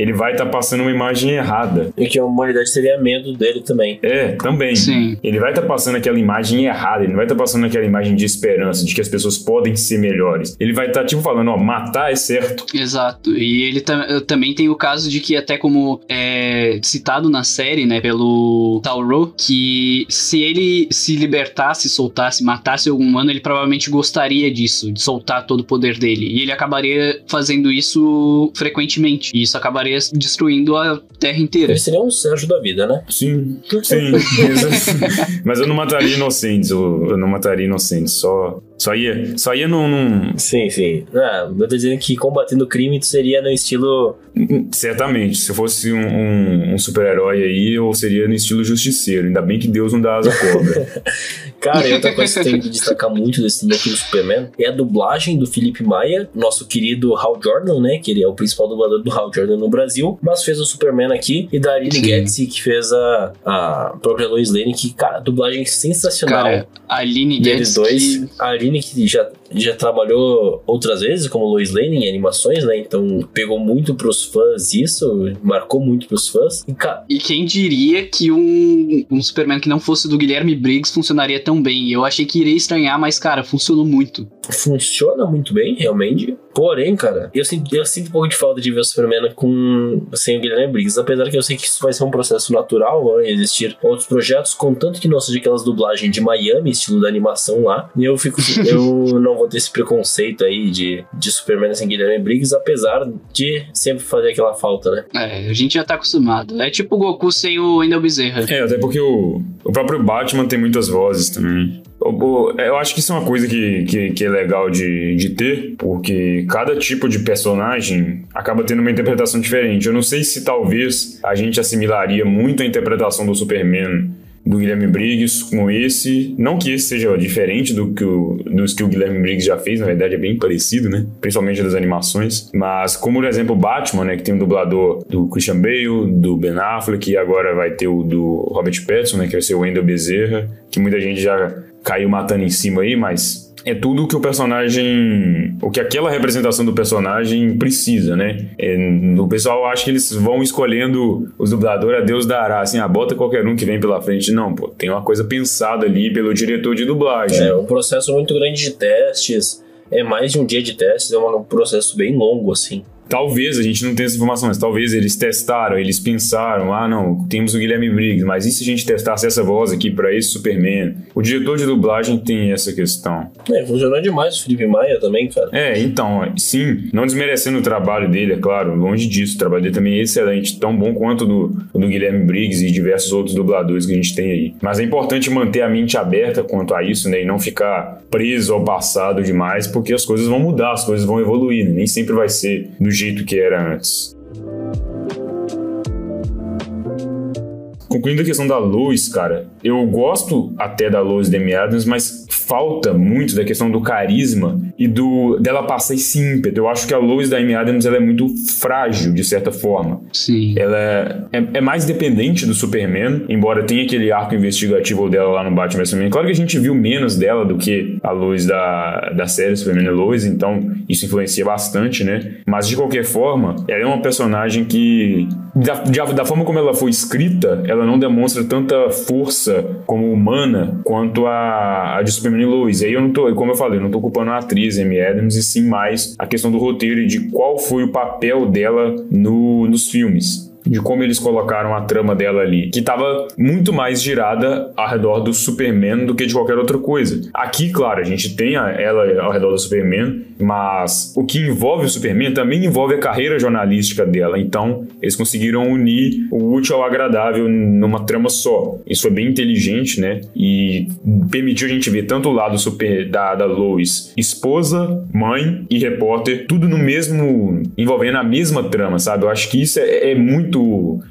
ele vai estar tá passando uma imagem errada. E que a humanidade teria medo dele também. É, também. Sim. Ele vai estar tá passando aquela imagem errada, ele não vai estar tá passando aquela imagem de esperança, de que as pessoas podem ser melhores. Ele vai estar, tá, tipo, falando, ó, matar é certo. Exato. E ele também tem o caso de que, até como é citado na série, né, pelo Tauro, que se ele se libertasse, soltasse, matasse algum humano, ele provavelmente gostaria disso, de soltar todo o poder dele. E ele acabaria fazendo isso frequentemente. E isso acabaria destruindo a terra inteira. Ele seria um Sérgio da vida, né? Sim, sim. [laughs] Mas eu não mataria inocentes, eu, eu não mataria inocentes, só só ia, só ia num. num... Sim, sim. Ah, eu tô dizendo que combatendo o crime seria no estilo. Certamente. Se eu fosse um, um, um super-herói aí, eu seria no estilo justiceiro. Ainda bem que Deus não dá asa cobra. [laughs] Cara, e outra coisa que tem que destacar muito desse filme aqui do Superman é a dublagem do Felipe Maia, nosso querido Hal Jordan, né? Que ele é o principal dublador do Hal Jordan no Brasil, mas fez o Superman aqui, e da Aline Getty, que fez a, a própria Lois Lane, que, cara, dublagem sensacional. Cara, a Aline Getty. dois. A Aline que já, já trabalhou outras vezes como Lois Lane em animações, né? Então pegou muito pros fãs isso, marcou muito pros fãs. E, e quem diria que um, um Superman que não fosse do Guilherme Briggs funcionaria tão bem? Eu achei que iria estranhar, mas, cara, funcionou muito. Funciona muito bem, realmente. Porém, cara, eu sinto, eu sinto um pouco de falta de ver o Superman com, sem o Guilherme Briggs. Apesar que eu sei que isso vai ser um processo natural, vão existir outros projetos, contanto que não seja aquelas dublagens de Miami, estilo da animação lá. E eu fico. eu [laughs] não ter esse preconceito aí de, de Superman sem Guilherme Briggs, apesar de sempre fazer aquela falta, né? É, a gente já tá acostumado. É tipo o Goku sem o Wendell Bezerra. É, até porque o, o próprio Batman tem muitas vozes também. Eu acho que isso é uma coisa que, que, que, é legal de, de ter, porque cada tipo de personagem acaba tendo uma interpretação diferente. Eu não sei se talvez a gente assimilaria muito a interpretação do Superman do Guilherme Briggs com esse. Não que esse seja diferente do que o, dos que o Guilherme Briggs já fez, na verdade é bem parecido, né? Principalmente das animações. Mas como, por exemplo, o Batman, né? Que tem um dublador do Christian Bale, do Ben Affleck, e agora vai ter o do Robert Pattinson, né? Que vai ser o Wendell Bezerra, que muita gente já caiu matando em cima aí, mas é tudo o que o personagem. O que aquela representação do personagem precisa, né? É, o pessoal acha que eles vão escolhendo os dubladores a Deus dará, assim, ah, bota qualquer um que vem pela frente. Não, pô, tem uma coisa pensada ali pelo diretor de dublagem. É um processo muito grande de testes, é mais de um dia de testes, é um processo bem longo, assim. Talvez a gente não tenha essa informação, mas talvez eles testaram, eles pensaram, ah não, temos o Guilherme Briggs, mas e se a gente testasse essa voz aqui para esse Superman? O diretor de dublagem tem essa questão. É, funcionou demais o Felipe Maia também, cara. É, então, sim, não desmerecendo o trabalho dele, é claro, longe disso, o trabalho dele também é excelente, tão bom quanto o do, do Guilherme Briggs e diversos outros dubladores que a gente tem aí. Mas é importante manter a mente aberta quanto a isso, né, e não ficar preso ao passado demais, porque as coisas vão mudar, as coisas vão evoluir, né? nem sempre vai ser do jeito que era antes. Concluindo a questão da luz, cara, eu gosto até da luz de Adams, mas falta muito da questão do carisma e do dela passar esse ímpeto. Eu acho que a Lois da Amy Adams ela é muito frágil, de certa forma. Sim. Ela é, é, é mais dependente do Superman, embora tenha aquele arco investigativo dela lá no Batman Superman. Claro que a gente viu menos dela do que a Lois da, da série Superman e Lois, então isso influencia bastante, né? Mas de qualquer forma, ela é uma personagem que, da, da forma como ela foi escrita, ela não demonstra tanta força como humana quanto a, a de Superman e Lois. E aí eu não tô, como eu falei, eu não tô culpando a atriz Amy Adams, e sim mais a questão do roteiro e de qual foi o papel dela no, nos filmes de como eles colocaram a trama dela ali, que estava muito mais girada ao redor do Superman do que de qualquer outra coisa. Aqui, claro, a gente tem a- ela ao redor do Superman, mas o que envolve o Superman também envolve a carreira jornalística dela. Então, eles conseguiram unir o útil ao agradável numa trama só. Isso foi bem inteligente, né? E permitiu a gente ver tanto o lado super da, da Lois, esposa, mãe e repórter, tudo no mesmo envolvendo a mesma trama, sabe? Eu acho que isso é, é muito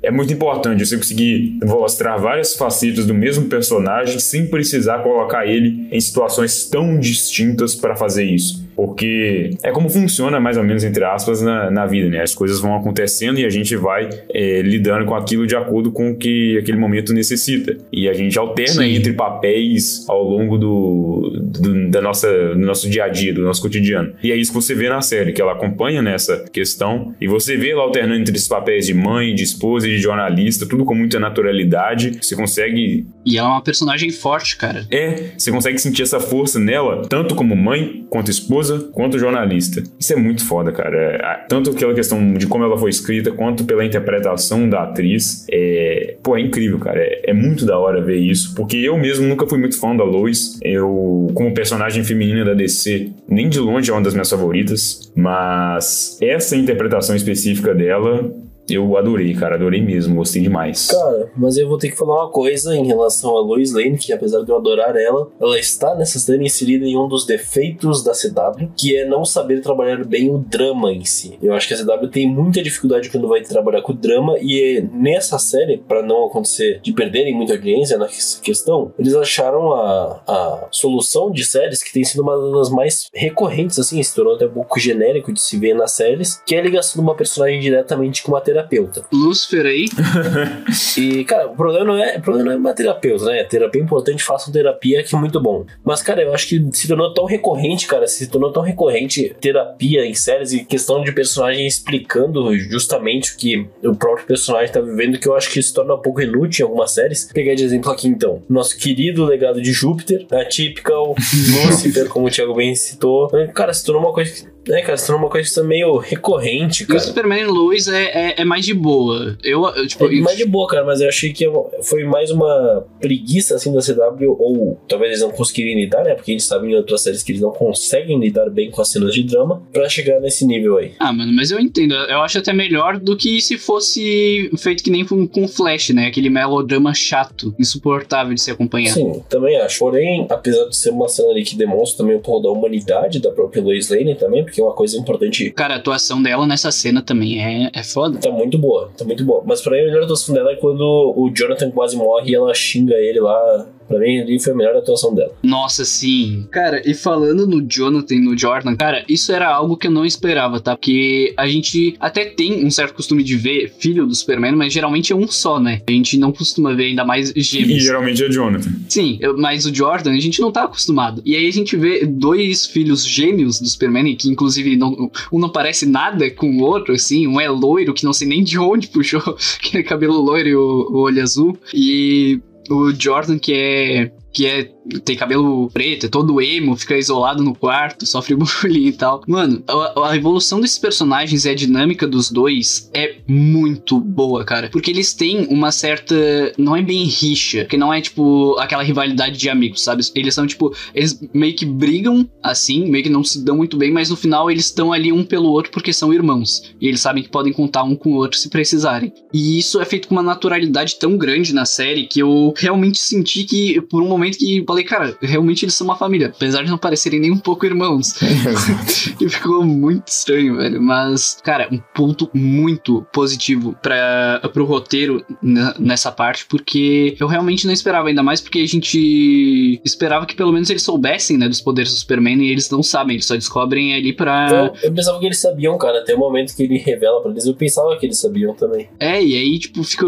é muito importante você conseguir mostrar várias facetas do mesmo personagem sem precisar colocar ele em situações tão distintas para fazer isso. Porque é como funciona, mais ou menos, entre aspas, na, na vida, né? As coisas vão acontecendo e a gente vai é, lidando com aquilo de acordo com o que aquele momento necessita. E a gente alterna Sim. entre papéis ao longo do, do- da nossa, do nosso dia a dia, do nosso cotidiano. E é isso que você vê na série, que ela acompanha nessa questão. E você vê ela alternando entre esses papéis de mãe, de esposa e de jornalista, tudo com muita naturalidade. Você consegue E ela é uma personagem forte, cara. é, você consegue sentir essa força nela, tanto como mãe, quanto esposa, quanto jornalista. Isso é muito foda, cara. É, Tanto aquela questão de como ela foi escrita, quanto pela interpretação da atriz. É, pô, é incrível, cara. É, é muito da hora ver isso, porque eu mesmo nunca fui muito fã da Lois. Eu, como personagem feminina da DC, nem de longe é uma das minhas favoritas, mas essa interpretação específica dela. Eu adorei, cara, adorei mesmo, gostei demais. Cara, mas eu vou ter que falar uma coisa em relação a Lois Lane, que apesar de eu adorar ela, ela está nessa série inserida em um dos defeitos da CW, que é não saber trabalhar bem o drama em si. Eu acho que a CW tem muita dificuldade quando vai trabalhar com o drama, e é nessa série, para não acontecer de perderem muita audiência nessa questão, eles acharam a, a solução de séries que tem sido uma das mais recorrentes, assim, se tornou até um pouco genérico de se ver nas séries, que é a ligação de uma personagem diretamente com uma terapeuta. Lucifer aí, E, cara, o problema não é, o problema não é uma terapeuta, né? Terapia é importante, façam terapia, que é muito bom. Mas, cara, eu acho que se tornou tão recorrente, cara, se tornou tão recorrente terapia em séries e questão de personagem explicando justamente o que o próprio personagem tá vivendo, que eu acho que se torna um pouco inútil em algumas séries. Vou pegar de exemplo aqui, então. Nosso querido legado de Júpiter, a Typical, Lucifer, [laughs] como o Thiago bem citou. Cara, se tornou uma coisa que. É, cara, se tornou uma coisa que tá meio recorrente, e o cara. Superman Lois é, é, é mais de boa. Eu, eu, tipo, É mais de boa, cara, mas eu achei que foi mais uma preguiça assim da CW, ou talvez eles não conseguirem lidar, né? Porque a gente sabe em outras séries que eles não conseguem lidar bem com as cenas de drama pra chegar nesse nível aí. Ah, mano, mas eu entendo. Eu acho até melhor do que se fosse feito que nem com, com Flash, né? Aquele melodrama chato, insuportável de se acompanhar. Sim, também acho. Porém, apesar de ser uma cena ali que demonstra também um pouco da humanidade da própria Lois Lane também, porque é uma coisa importante. Cara, a atuação dela nessa cena também é, é foda. Tá muito boa, tá muito boa. Mas pra mim a melhor atuação dela é quando o Jonathan quase morre e ela xinga ele lá. Pra mim ali foi a melhor atuação dela. Nossa, sim. Cara, e falando no Jonathan e no Jordan, cara, isso era algo que eu não esperava, tá? Porque a gente até tem um certo costume de ver filho do Superman, mas geralmente é um só, né? A gente não costuma ver ainda mais E gêmeos. geralmente é Jonathan. Sim, eu- mas o Jordan a gente não tá acostumado. E aí a gente vê dois filhos gêmeos do Superman, que inclusive não, um não parece nada com o outro, assim. Um é loiro, que não sei nem de onde puxou [laughs] aquele cabelo loiro e o, o olho azul. E o Jordan, que é. Que é. Tem cabelo preto, é todo emo, fica isolado no quarto, [laughs] sofre bullying e tal. Mano, a, a evolução desses personagens e a dinâmica dos dois é muito boa, cara. Porque eles têm uma certa. Não é bem rixa, que não é tipo aquela rivalidade de amigos, sabe? Eles são tipo. Eles meio que brigam assim, meio que não se dão muito bem, mas no final eles estão ali um pelo outro porque são irmãos. E eles sabem que podem contar um com o outro se precisarem. E isso é feito com uma naturalidade tão grande na série que eu realmente senti que, por um momento, que falei, falei, cara, realmente eles são uma família, apesar de não parecerem nem um pouco irmãos. [laughs] [laughs] e ficou muito estranho, velho. Mas, cara, um ponto muito positivo para pro roteiro nessa parte, porque eu realmente não esperava, ainda mais porque a gente esperava que pelo menos eles soubessem, né, dos poderes do Superman e eles não sabem, eles só descobrem ali pra. Eu, eu pensava que eles sabiam, cara, até o momento que ele revela pra eles, eu pensava que eles sabiam também. É, e aí, tipo, fica.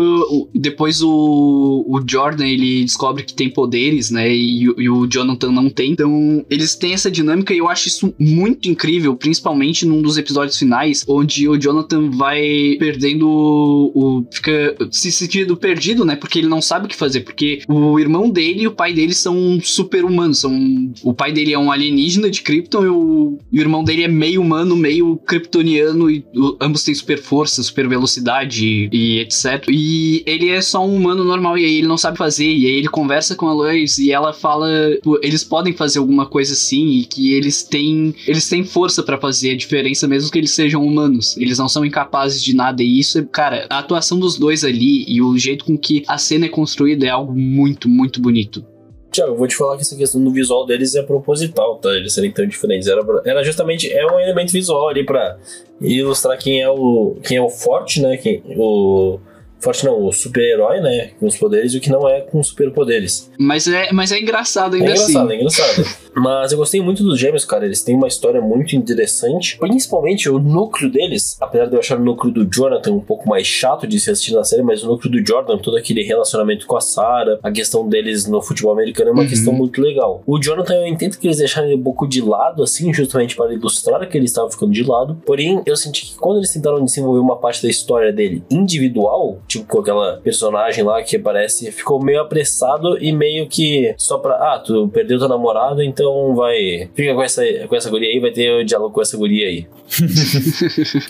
Depois o, o Jordan ele descobre que tem poderes, né, e, e o Jonathan não tem, então eles têm essa dinâmica e eu acho isso muito incrível, principalmente num dos episódios finais, onde o Jonathan vai perdendo o. fica se sentindo perdido, né? Porque ele não sabe o que fazer. Porque o irmão dele e o pai dele são super humanos. São, o pai dele é um alienígena de Krypton e o, e o irmão dele é meio humano, meio kryptoniano. E o, ambos têm super força, super velocidade e, e, etc. E ele é só um humano normal e aí ele não sabe fazer. E aí ele conversa com a Lois e ela fala: eles podem fazer alguma coisa assim e que eles têm, eles têm força para fazer a diferença mesmo que eles sejam humanos. Eles não são incapazes de nada. E isso, cara, a atuação dos dois ali e o jeito com que a cena é construída é algo muito, muito bonito. Tiago, eu vou te falar que essa questão do visual deles é proposital, tá? Eles serem tão diferentes. Era, era justamente é um elemento visual ali pra ilustrar quem é o, quem é o forte, né? Quem, o forte não, o super-herói, né? Com os poderes e o que não é com superpoderes. Mas é, mas é engraçado ainda é engraçado, assim. É engraçado, [laughs] Mas eu gostei muito dos gêmeos, cara. Eles têm uma história muito interessante. Principalmente o núcleo deles, apesar de eu achar o núcleo do Jonathan um pouco mais chato de se assistir na série, mas o núcleo do Jordan, todo aquele relacionamento com a Sarah, a questão deles no futebol americano é uma uhum. questão muito legal. O Jonathan, eu entendo que eles deixaram ele um pouco de lado, assim, justamente para ilustrar que ele estava ficando de lado. Porém, eu senti que quando eles tentaram desenvolver uma parte da história dele individual, tipo com aquela personagem lá que aparece, ficou meio apressado e meio que só pra. Ah, tu perdeu tua namorada, então vai. Fica com essa, com essa guria aí, vai ter o diálogo com essa guria aí.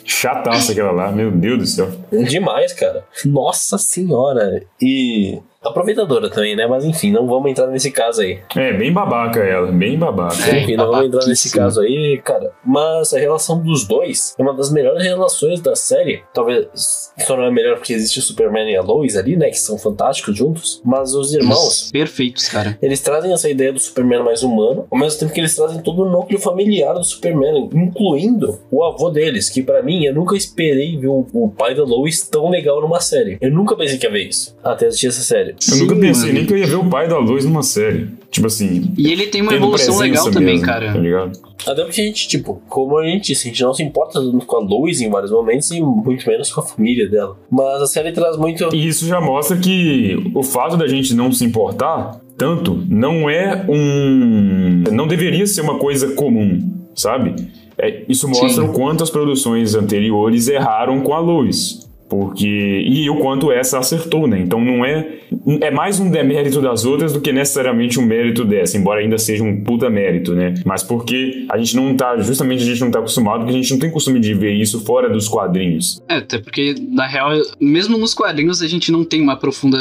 Chataça aquela lá, meu Deus do céu. Demais, cara. Nossa senhora. E aproveitadora também, né? Mas enfim, não vamos entrar nesse caso aí. É, bem babaca ela, bem babaca. É, enfim, não vamos entrar nesse caso aí, cara. Mas a relação dos dois é uma das melhores relações da série. Talvez só não é melhor porque existe o Superman e a Lois ali, né? Que são fantásticos juntos. Mas os irmãos. Perfeitos, cara. Eles trazem essa ideia do Superman mais humano, ao mesmo tempo que eles trazem todo o núcleo familiar do Superman, incluindo o avô deles, que para mim eu nunca esperei ver o, o pai da Lois tão legal numa série. Eu nunca pensei que ia ver isso até assistir essa série. Eu Sim, nunca pensei mano. nem que eu ia ver o pai da luz numa série. Tipo assim. E ele tem uma evolução legal também, mesmo, cara. Tá ligado? Até porque a gente, tipo, como a gente disse, a gente não se importa tanto com a Lois em vários momentos e muito menos com a família dela. Mas a série traz muito. E isso já mostra que o fato da gente não se importar tanto não é um. Não deveria ser uma coisa comum, sabe? É, isso mostra Sim. o quanto as produções anteriores erraram com a luz. Porque. E o quanto essa acertou, né? Então não é. É mais um demérito das outras do que necessariamente um mérito dessa, embora ainda seja um puta mérito, né? Mas porque a gente não tá. Justamente a gente não tá acostumado, porque a gente não tem costume de ver isso fora dos quadrinhos. É, até porque, na real, mesmo nos quadrinhos a gente não tem uma profunda.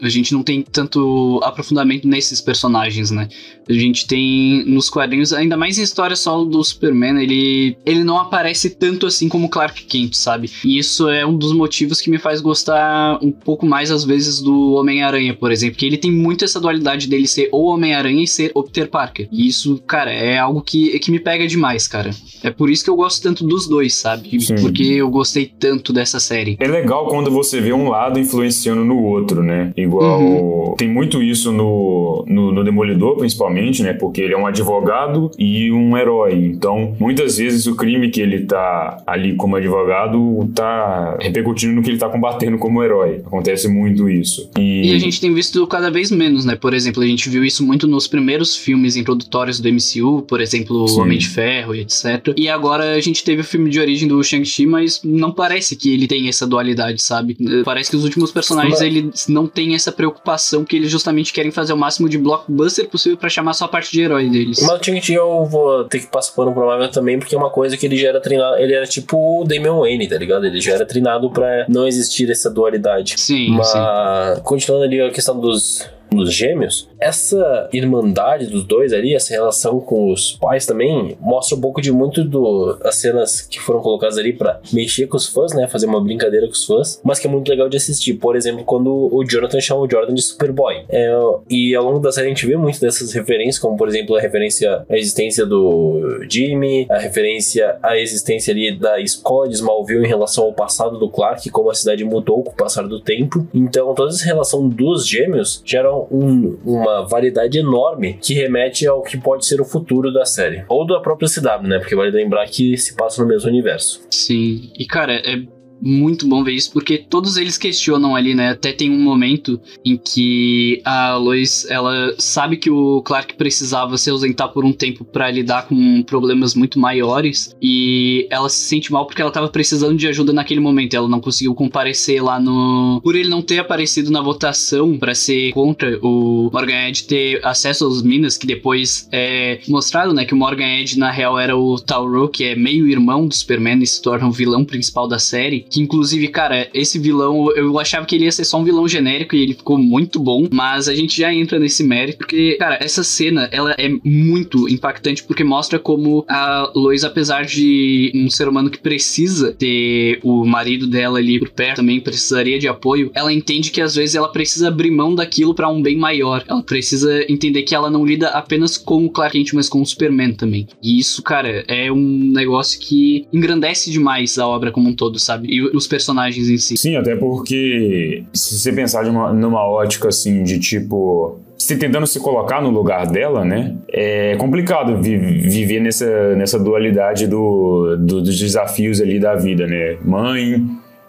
A gente não tem tanto aprofundamento nesses personagens, né? A gente tem nos quadrinhos, ainda mais em história solo do Superman, ele, ele não aparece tanto assim como Clark Kent, sabe? E isso é um dos motivos motivos que me faz gostar um pouco mais, às vezes, do Homem-Aranha, por exemplo. Que ele tem muito essa dualidade dele ser o Homem-Aranha e ser o Peter Parker. E isso, cara, é algo que, que me pega demais, cara. É por isso que eu gosto tanto dos dois, sabe? Sim. Porque eu gostei tanto dessa série. É legal quando você vê um lado influenciando no outro, né? Igual. Uhum. Tem muito isso no, no, no Demolidor, principalmente, né? Porque ele é um advogado e um herói. Então, muitas vezes o crime que ele tá ali como advogado tá repercutindo repercutindo no que ele tá combatendo como herói. Acontece muito isso. E... e... a gente tem visto cada vez menos, né? Por exemplo, a gente viu isso muito nos primeiros filmes introdutórios do MCU, por exemplo, Sim. Homem de Ferro e etc. E agora a gente teve o filme de origem do Shang-Chi, mas não parece que ele tem essa dualidade, sabe? Parece que os últimos personagens, mas... eles não têm essa preocupação que eles justamente querem fazer o máximo de blockbuster possível para chamar só a parte de herói deles. Mas o Shang-Chi eu vou ter que passar pano pro Marvel também, porque é uma coisa que ele já era treinado, ele era tipo o Damian Wayne, tá ligado? Ele já era treinado pra não existir essa dualidade. Sim, Mas, sim. continuando ali a questão dos dos gêmeos, essa irmandade dos dois ali, essa relação com os pais também, mostra um pouco de muito do as cenas que foram colocadas ali pra mexer com os fãs, né? Fazer uma brincadeira com os fãs, mas que é muito legal de assistir. Por exemplo, quando o Jonathan chama o Jordan de Superboy. É, e ao longo da série a gente vê muito dessas referências, como por exemplo a referência à existência do Jimmy, a referência à existência ali da escola de Smallville em relação ao passado do Clark, como a cidade mudou com o passar do tempo. Então, toda essa relação dos gêmeos geram um, uma variedade enorme que remete ao que pode ser o futuro da série. Ou da própria CW, né? Porque vale lembrar que se passa no mesmo universo. Sim. E, cara, é muito bom ver isso, porque todos eles questionam ali, né? Até tem um momento em que a Lois, ela sabe que o Clark precisava se ausentar por um tempo para lidar com problemas muito maiores e ela se sente mal porque ela tava precisando de ajuda naquele momento. Ela não conseguiu comparecer lá no. Por ele não ter aparecido na votação para ser contra o Morgan Edge ter acesso às minas, que depois é mostrado, né? Que o Morgan Edge na real era o Tauro, que é meio irmão do Superman e se torna o vilão principal da série. Que inclusive, cara, esse vilão, eu achava que ele ia ser só um vilão genérico e ele ficou muito bom, mas a gente já entra nesse mérito, porque, cara, essa cena, ela é muito impactante porque mostra como a Lois, apesar de um ser humano que precisa ter o marido dela ali por perto, também precisaria de apoio, ela entende que às vezes ela precisa abrir mão daquilo para um bem maior. Ela precisa entender que ela não lida apenas com o Clark Kent, mas com o Superman também. E isso, cara, é um negócio que engrandece demais a obra como um todo, sabe? E os personagens em si. Sim, até porque se você pensar uma- numa ótica assim de tipo se tentando se colocar no lugar dela, né? É complicado vi- viver nessa, nessa dualidade do, do- dos desafios ali da vida, né? Mãe,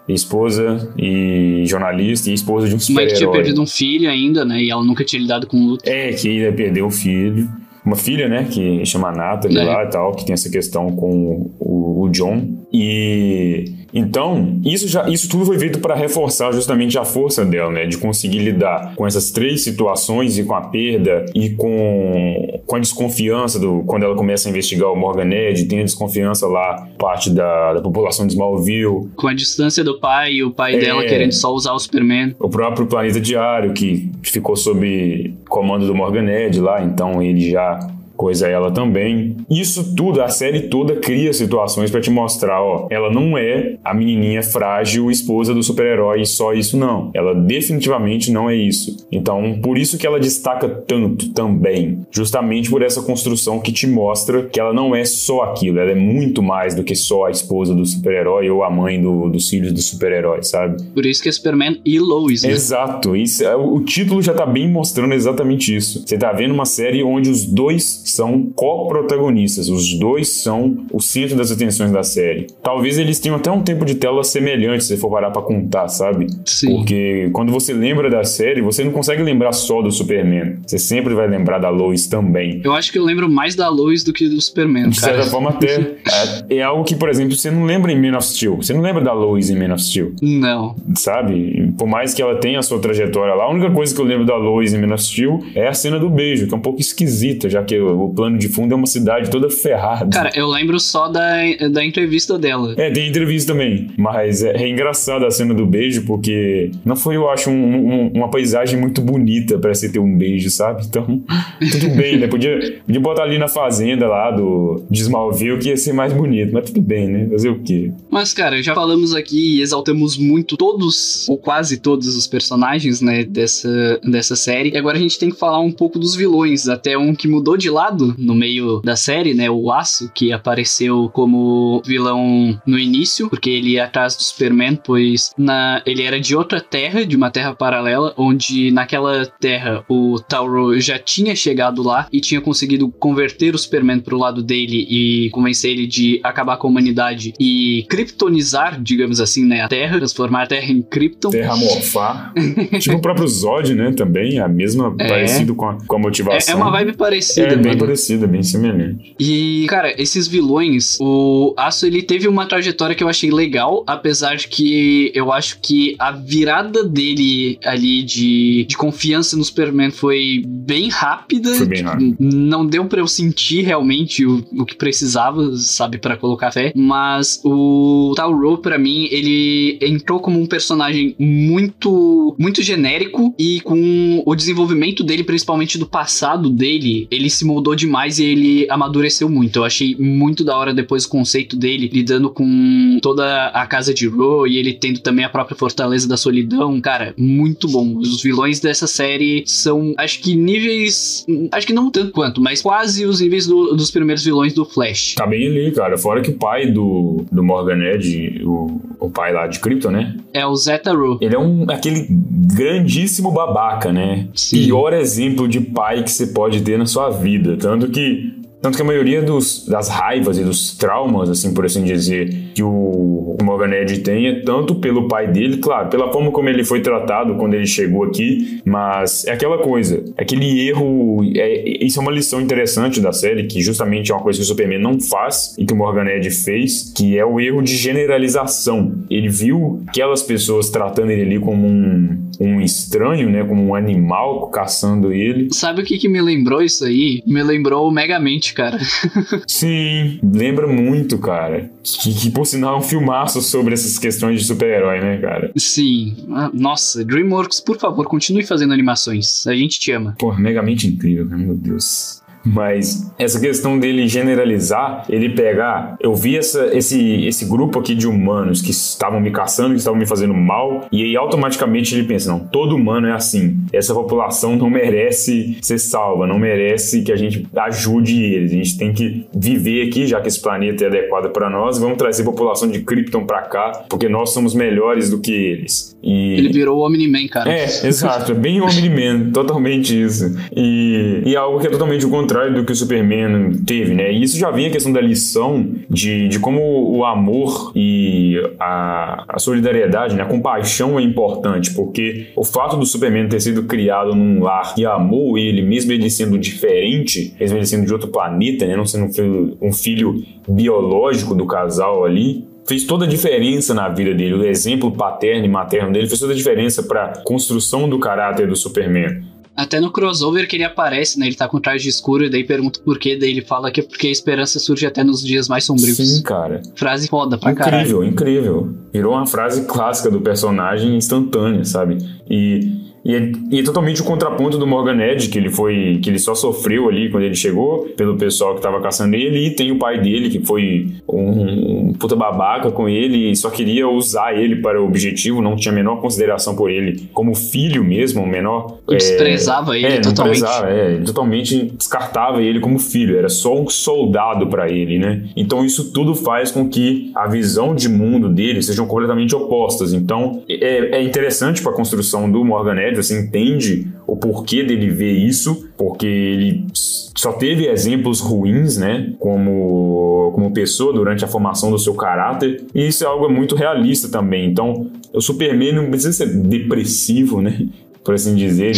esposa e jornalista e esposa de um Mãe que tinha super-herói. perdido um filho ainda, né? E ela nunca tinha lidado com luto. É, que ainda perdeu o filho. Uma filha, né, que chama Natalie É. lá e tal, que tem essa questão com o, o John. E então, isso já isso tudo foi feito para reforçar justamente a força dela, né, de conseguir lidar com essas três situações e com a perda e com, com a desconfiança do quando ela começa a investigar o Morgan Edge, tem a desconfiança lá parte da, da população de Smallville, Com a distância do pai e o pai É. dela querendo só usar o Superman. o próprio Planeta Diário, que ficou sob comando do Morgan Edge lá, então ele já coisa ela também. Isso tudo, a série toda cria situações pra te mostrar, ó, ela não é a menininha frágil esposa do super-herói e só isso não. Ela definitivamente não é isso. Então, por isso que ela destaca tanto também, justamente por essa construção que te mostra que ela não é só aquilo, ela é muito mais do que só a esposa do super-herói ou a mãe do- dos filhos do super-herói, sabe? Por isso que é Superman e Lois, né? Exato, isso, é- o título já tá bem mostrando exatamente isso. Você tá vendo uma série onde os dois são co-protagonistas, os dois são o centro das atenções da série. Talvez eles tenham até um tempo de tela semelhante, se você for parar pra contar, sabe? Sim. Porque quando você lembra da série, você não consegue lembrar só do Superman. Você sempre vai lembrar da Lois também. Eu acho que eu lembro mais da Lois do que do Superman, De cara. certa forma, até [laughs] é, é algo que, por exemplo, você não lembra em Man of Steel. Você não lembra da Lois em Man of Steel Não. sabe? Por mais que ela tenha a sua trajetória lá, a única coisa que eu lembro da Lois em Man of Steel é a cena do beijo, que é um pouco esquisita, já que o, o plano de fundo é uma cidade toda ferrada. Cara, eu lembro só da, da entrevista dela. É, tem entrevista também, mas é, é engraçado a cena do beijo, porque não foi, eu acho, um- um- uma paisagem muito bonita pra se ter um beijo, sabe? Então, [laughs] tudo bem, né? Podia, podia botar ali na fazenda lá do de Smallville, que ia ser mais bonito, mas tudo bem, né? Fazer o quê? Mas, cara, já falamos aqui e exaltamos muito todos, ou quase todos os personagens, né, dessa, dessa série. E agora a gente tem que falar um pouco dos vilões. Até um que mudou de lado no meio da série, né, o Aço, que apareceu como vilão no início, porque ele ia atrás do Superman, pois na, ele era de outra terra, de uma terra paralela, onde naquela terra o Tauro já tinha chegado lá e tinha conseguido converter o Superman pro lado dele e convencer ele de acabar com a humanidade e kryptonizar, digamos assim, né, a Terra, transformar a Terra em Krypton. Terramorfar. [laughs] tipo o próprio Zod, né? Também, a mesma, É. parecido com a, com a É, motivação. é uma vibe parecida, É bem bem parecida, bem semelhante. E, cara, esses vilões, o Aço ele teve uma trajetória que eu achei legal, apesar de que eu acho que a virada dele ali de, de confiança no Superman foi bem rápida. Foi bem Tipo, rápido. Não deu pra eu sentir realmente o, o que precisava, sabe, pra colocar fé. Mas o Tauro, pra mim, ele entrou como um personagem muito, muito genérico e com o desenvolvimento dele, principalmente do passado dele, ele se moldou demais e ele amadureceu muito. Eu achei muito da hora depois o conceito dele lidando com toda a casa de Ro e ele tendo também a própria fortaleza da solidão. Cara, muito bom. Os vilões dessa série são, acho que níveis, acho que não tanto quanto, mas quase os níveis do- dos primeiros vilões do Flash. Tá bem ali, cara. Fora que o pai do, do Morgan Edge, o, o pai lá de Krypton, né? É o Zeta Ro. Ele é um aquele grandíssimo babaca, né? Sim. Pior exemplo de pai que você pode ter na sua vida. Tanto que. Tanto que a maioria dos, das raivas e dos traumas, assim, por assim dizer, que o, o Morgan Edge tem é tanto pelo pai dele, claro, pela forma como ele foi tratado quando ele chegou aqui, mas é aquela coisa, aquele erro, é, isso é uma lição interessante da série, que justamente é uma coisa que o Superman não faz e que o Morgan Edge fez, que é o erro de generalização. Ele viu aquelas pessoas tratando ele ali como um, um estranho, né, como um animal caçando ele, Sabe o que, que me lembrou isso aí? Me lembrou o Megamente, cara. [laughs] Sim, lembra muito, cara. Que, que, por sinal é um filmaço sobre essas questões de super-herói, né, cara? Sim. Ah, Nossa, DreamWorks, por favor, continue fazendo animações. A gente te ama. Pô, megamente incrível, cara, meu Deus. Mas essa questão dele generalizar, ele pegar. Eu vi essa, esse, esse grupo aqui de humanos que estavam me caçando, que estavam me fazendo mal, e aí automaticamente ele pensa: não, todo humano é assim. Essa população não merece ser salva, não merece que a gente ajude eles. A gente tem que viver aqui, já que esse planeta é adequado para nós, vamos trazer a população de Krypton para cá, porque nós somos melhores do que eles. E Ele virou o Omni-Man, cara. é, exato, é bem Omni-Man, [laughs] totalmente isso. E, e algo que é totalmente o contrário do que o Superman teve, né? E isso já vem a questão da lição de, de como o amor e a, a solidariedade, né? a compaixão é importante, porque o fato do Superman ter sido criado num lar que amou ele, mesmo ele sendo diferente, mesmo ele sendo de outro planeta, né? Não sendo um filho, um filho biológico do casal ali, fez toda a diferença na vida dele. O exemplo paterno e materno dele fez toda a diferença para a construção do caráter do Superman. Até no crossover que ele aparece, né? Ele tá com traje escuro e daí pergunta por quê. Daí ele fala que é porque a esperança surge até nos dias mais sombrios. Sim, cara. Frase foda pra caralho. Incrível, incrível. Virou uma frase clássica do personagem instantânea, sabe? E, e, é, e é totalmente o contraponto do Morgan Edge, que ele foi. que ele só sofreu ali quando ele chegou, pelo pessoal que tava caçando ele, e tem o pai dele, que foi um, um puta babaca com ele e só queria usar ele para o objetivo, não tinha a menor consideração por ele como filho mesmo, o menor. é, Desprezava ele é, totalmente. prezava, é, ele totalmente descartava ele como filho, era só um soldado para ele, né? Então isso tudo faz com que a visão de mundo dele sejam completamente opostas. Então é, é interessante para a construção do Morgan Edge, você entende o porquê dele ver isso, porque ele só teve exemplos ruins, né, como, como pessoa durante a formação do seu caráter, e isso é algo muito realista também. Então, o Superman não precisa ser depressivo, né, por assim dizer,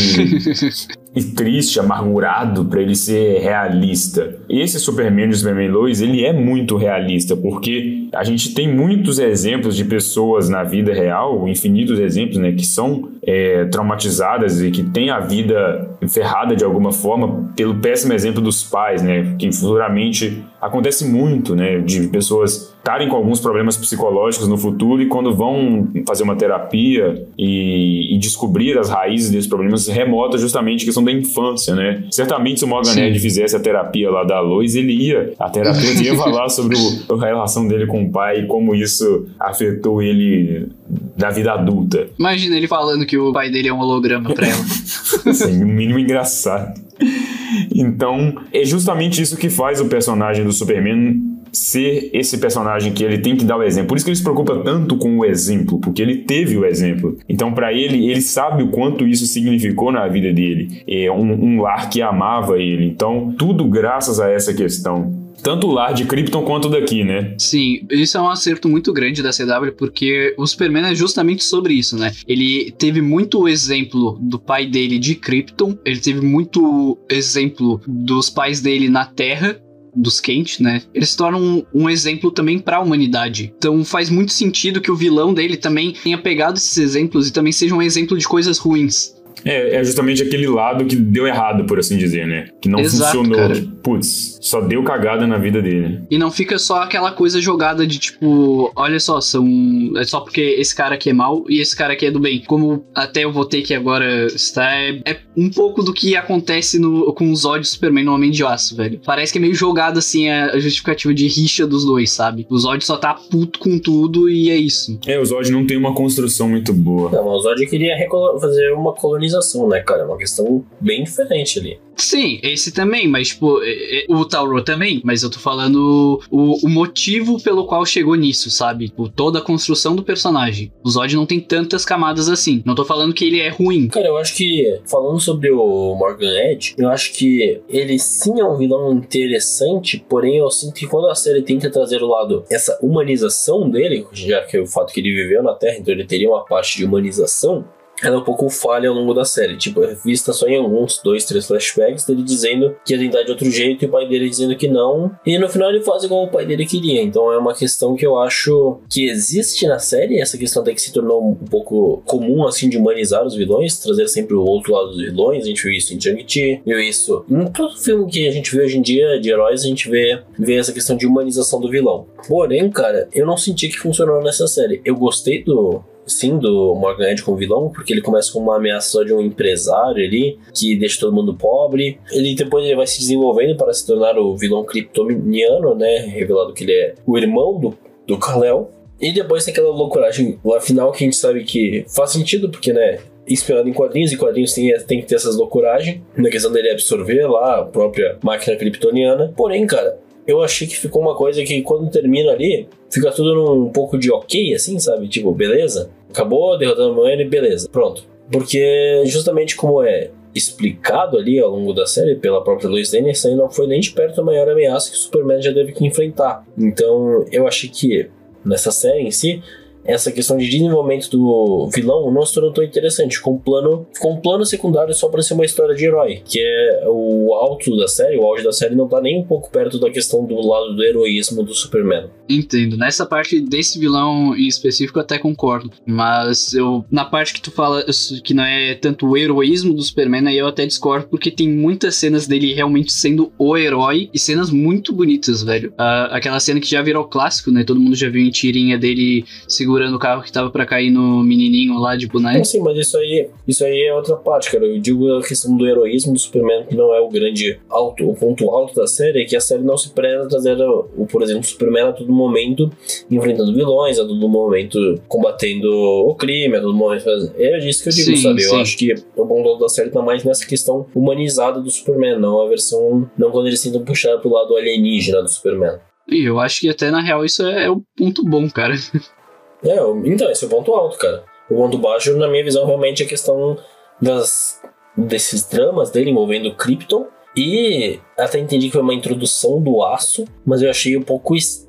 e, [laughs] triste, amargurado para ele ser realista. Esse Superman de Superman Lois, ele é muito realista, porque a gente tem muitos exemplos de pessoas na vida real, infinitos exemplos, né, que são é, traumatizadas e que têm a vida ferrada de alguma forma pelo péssimo exemplo dos pais, né, que futuramente acontece muito, né, de pessoas estarem com alguns problemas psicológicos no futuro e quando vão fazer uma terapia e, e descobrir as raízes desses problemas remota justamente a questão da infância, né? Certamente se o Morgan. Edge fizesse a terapia lá da Lois, ele ia, a terapeuta ia falar sobre o, a relação dele com pai e como isso afetou ele na vida adulta. Imagina ele falando que o pai dele é um holograma pra ela. [laughs] Assim, no mínimo engraçado. Então, é justamente isso que faz o personagem do Superman ser esse personagem que ele tem que dar o exemplo. Por isso que ele se preocupa tanto com o exemplo, porque ele teve o exemplo. Então, para ele, ele sabe o quanto isso significou na vida dele. É um, um lar que amava ele. Então, tudo graças a essa questão. Tanto lar de Krypton quanto daqui, né? Sim, isso é um acerto muito grande da CW, porque o Superman é justamente sobre isso, né? Ele teve muito exemplo do pai dele de Krypton, ele teve muito exemplo dos pais dele na Terra, dos Kent, né? Eles se tornam um, um exemplo também para a humanidade. Então faz muito sentido que o vilão dele também tenha pegado esses exemplos e também seja um exemplo de coisas ruins. É, é justamente aquele lado que deu errado, por assim dizer, né? Que não Exato, funcionou. cara. Que, Putz, só deu cagada na vida dele. E não fica só aquela coisa jogada de tipo, olha só, são. É só porque esse cara aqui é mal e esse cara aqui é do bem. Como até eu votei que agora está, é, é um pouco do que acontece no, com os ódios do Superman no Homem de Aço, velho. Parece que é meio jogado assim a justificativa de rixa dos dois, sabe? Os ódios só tá puto com tudo e é isso. É, o Zod não tem uma construção muito boa. Não, mas o Zod queria recolo- fazer uma colonização, né, cara? É uma questão bem diferente ali. Sim, esse também, mas tipo, é- é- o Tauro também, mas eu tô falando o, o motivo pelo qual chegou nisso, sabe? Tipo, toda a construção do personagem. O Zod não tem tantas camadas assim. Não tô falando que ele é ruim. Cara, eu acho que, falando sobre o Morgan Edge, eu acho que ele sim é um vilão interessante, porém eu sinto que quando a série tenta trazer o lado, essa humanização dele, já que é o fato que ele viveu na Terra, então ele teria uma parte de humanização, ela é um pouco falha ao longo da série. Tipo, é vista só em alguns, dois, três flashbacks dele dizendo que ia tentar de outro jeito e o pai dele dizendo que não. E no final ele faz igual o pai dele queria. Então é uma questão que eu acho que existe na série. Essa questão até que se tornou um pouco comum, assim, de humanizar os vilões, trazer sempre o outro lado dos vilões. A gente viu isso em Shang-Chi, viu isso em todo filme que a gente vê hoje em dia de heróis, a gente vê, vê essa questão de humanização do vilão. Porém, cara, eu não senti que funcionou nessa série. Eu gostei do, sim, do Morgan Edge como vilão, porque ele começa com uma ameaça só de um empresário ali, que deixa todo mundo pobre. Ele depois ele vai se desenvolvendo para se tornar o vilão kryptoniano, né? Revelado que ele é o irmão do, do Kal-El. E depois tem aquela loucuragem lá final que a gente sabe que faz sentido, porque, né? Inspirado em quadrinhos, e quadrinhos tem, tem que ter essas loucuragens, na questão dele absorver lá a própria máquina kryptoniana. Porém, cara, eu achei que ficou uma coisa que quando termina ali, fica tudo num pouco de ok, assim, sabe? Tipo, beleza, acabou, derrotando ele, beleza, pronto. Porque justamente como é explicado ali ao longo da série pela própria Lois Lane, essa aí não foi nem de perto a maior ameaça que o Superman já teve que enfrentar. Então eu achei que nessa série em si, essa questão de desenvolvimento do vilão não se tornou tão interessante. Com um plano, com um plano secundário só para ser uma história de herói, que é o alto da série, o auge da série não tá nem um pouco perto da questão do lado do heroísmo do Superman. Entendo. Nessa parte desse vilão em específico eu até concordo. Mas eu. Na parte que tu fala que não é tanto o heroísmo do Superman, aí eu até discordo, porque tem muitas cenas dele realmente sendo o herói e cenas muito bonitas, velho. Ah, aquela cena que já virou clássico, né? Todo mundo já viu em tirinha dele segurando o carro que tava pra cair no menininho lá de boneco. Sim, mas isso aí, isso aí é outra parte, cara. Eu digo a questão do heroísmo do Superman, que não é o grande alto, o ponto alto da série, é que a série não se preza a trazer, o, por exemplo, o Superman a todo momento enfrentando vilões, a todo momento combatendo o crime, a todo momento fazendo... É disso que eu digo, Sim, sabe? Eu sim. acho que o ponto alto da série tá mais nessa questão humanizada do Superman, não a versão, não quando eles tentam puxar pro lado alienígena do Superman. E eu acho que até na real isso é, é um ponto bom, cara. É, o- então, esse é o ponto alto, cara. O ponto baixo, na minha visão, realmente é a questão das, desses dramas dele envolvendo Krypton. E até entendi que foi uma introdução do aço, mas eu achei um pouco estranho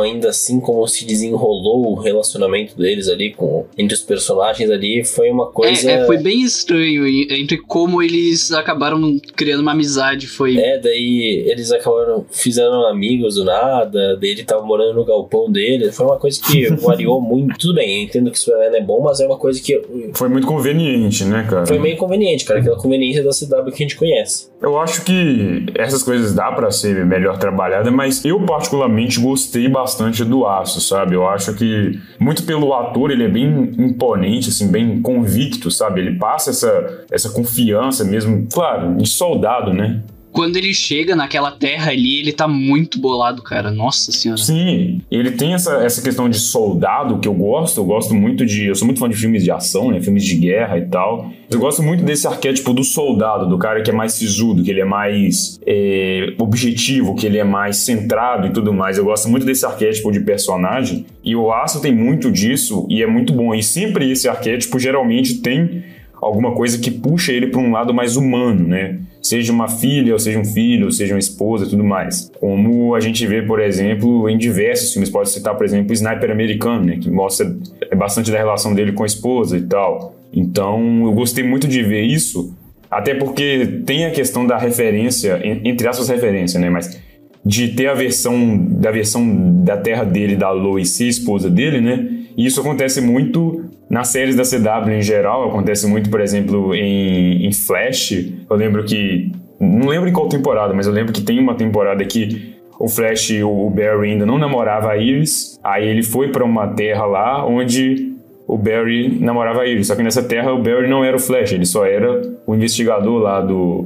ainda assim como se desenrolou o relacionamento deles ali com entre os personagens ali. Foi uma coisa. É, é, foi bem estranho entre como eles acabaram criando uma amizade. Foi. É, daí eles acabaram, fizeram amigos do nada, daí ele tava morando no galpão dele. Foi uma coisa que [laughs] variou muito. Tudo bem, eu entendo que Superman é bom, mas é uma coisa que Foi muito conveniente, né, cara? foi meio conveniente, cara. Aquela conveniência da CW que a gente conhece. Eu acho que essas coisas dá pra ser melhor trabalhada, mas eu particularmente gostei bastante do Aço, sabe? Eu acho que muito pelo ator ele é bem imponente, assim, bem convicto, sabe? Ele passa essa, essa confiança mesmo, claro, de soldado, né? Quando ele chega naquela terra ali, ele tá muito bolado, cara. Nossa senhora. Sim, ele tem essa, essa questão de soldado que eu gosto. Eu gosto muito de. Eu sou muito fã de filmes de ação, né? Filmes de guerra e tal. Eu gosto muito desse arquétipo do soldado, do cara que é mais sisudo, que ele é mais é, objetivo, que ele é mais centrado e tudo mais. Eu gosto muito desse arquétipo de personagem. E o Aço tem muito disso e é muito bom. E sempre esse arquétipo geralmente tem alguma coisa que puxa ele para um lado mais humano, né? Seja uma filha, ou seja um filho, ou seja uma esposa e tudo mais. Como a gente vê, por exemplo, em diversos filmes, pode citar, por exemplo, o Sniper Americano, né, que mostra bastante da relação dele com a esposa e tal. Então, eu gostei muito de ver isso, até porque tem a questão da referência, entre aspas, referência, né, mas de ter a versão da versão da terra dele, da Lois, ser esposa dele, né? E isso acontece muito nas séries da CW em geral, acontece muito, por exemplo, em, em Flash. Eu lembro que. Não lembro em qual temporada, mas eu lembro que tem uma temporada que o Flash, o Barry ainda não namorava a Iris, aí ele foi para uma terra lá onde o Barry namorava a Iris. Só que nessa terra o Barry não era o Flash, ele só era o investigador lá do,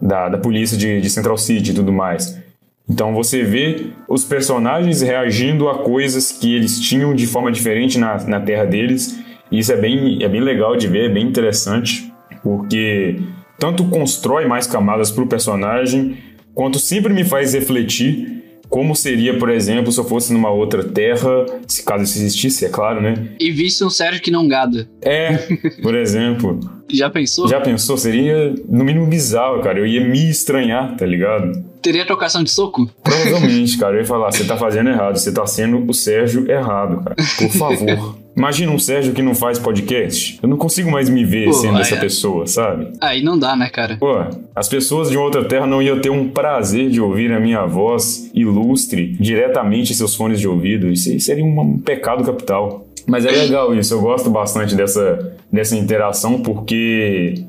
da, da polícia de, de Central City e tudo mais. Então você vê os personagens reagindo a coisas que eles tinham de forma diferente na, na terra deles. E isso é bem, é bem legal de ver, é bem interessante, porque tanto constrói mais camadas para o personagem, quanto sempre me faz refletir como seria, por exemplo, se eu fosse numa outra terra, se caso isso existisse, é claro, né? E visse um Sérgio que não gada. É, por [laughs] exemplo. Já pensou? Já pensou? Seria, no mínimo, bizarro, cara. Eu ia me estranhar, tá ligado? Teria trocação de soco? Provavelmente, [laughs] cara. Eu ia falar, você tá fazendo errado, você tá sendo o Sérgio errado, cara. Por favor. [laughs] Imagina um Sérgio que não faz podcast. Eu não consigo mais me ver Pô, sendo essa é. pessoa, sabe? Aí não dá, né, cara? Pô, as pessoas de outra terra não iam ter um prazer de ouvir a minha voz ilustre diretamente em seus fones de ouvido. Isso seria um pecado capital. Mas é legal isso, eu gosto bastante dessa, dessa interação porque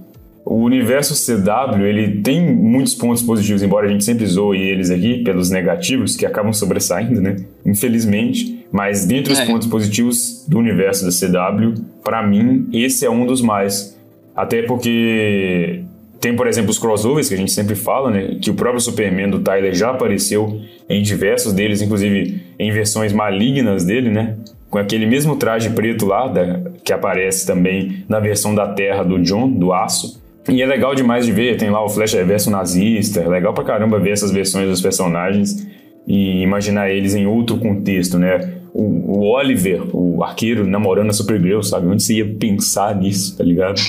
o universo CW, ele tem muitos pontos positivos, embora a gente sempre zoe eles aqui pelos negativos, que acabam sobressaindo, né? Infelizmente. Mas dentre os é. pontos positivos do universo da CW, para mim, esse é um dos mais. Até porque tem, por exemplo, os crossovers, que a gente sempre fala, né? Que o próprio Superman do Tyler já apareceu em diversos deles, inclusive em versões malignas dele, né? Com aquele mesmo traje preto lá, da, que aparece também na versão da Terra do John, do Aço. E é legal demais de ver, tem lá o Flash Reverso nazista, é legal pra caramba ver essas versões dos personagens e imaginar eles em outro contexto, né? O, o Oliver, o arqueiro, namorando a Supergirl, sabe? Onde você ia pensar nisso, tá ligado?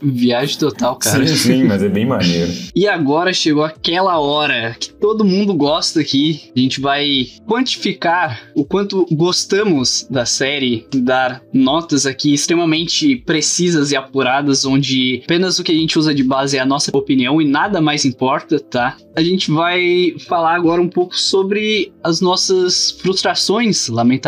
Viagem total, cara. Sim, sim, mas é bem maneiro. [laughs] e agora chegou aquela hora que todo mundo gosta aqui. A gente vai quantificar o quanto gostamos da série, dar notas aqui extremamente precisas e apuradas, onde apenas o que a gente usa de base é a nossa opinião e nada mais importa, tá? A gente vai falar agora um pouco sobre as nossas frustrações, lamentações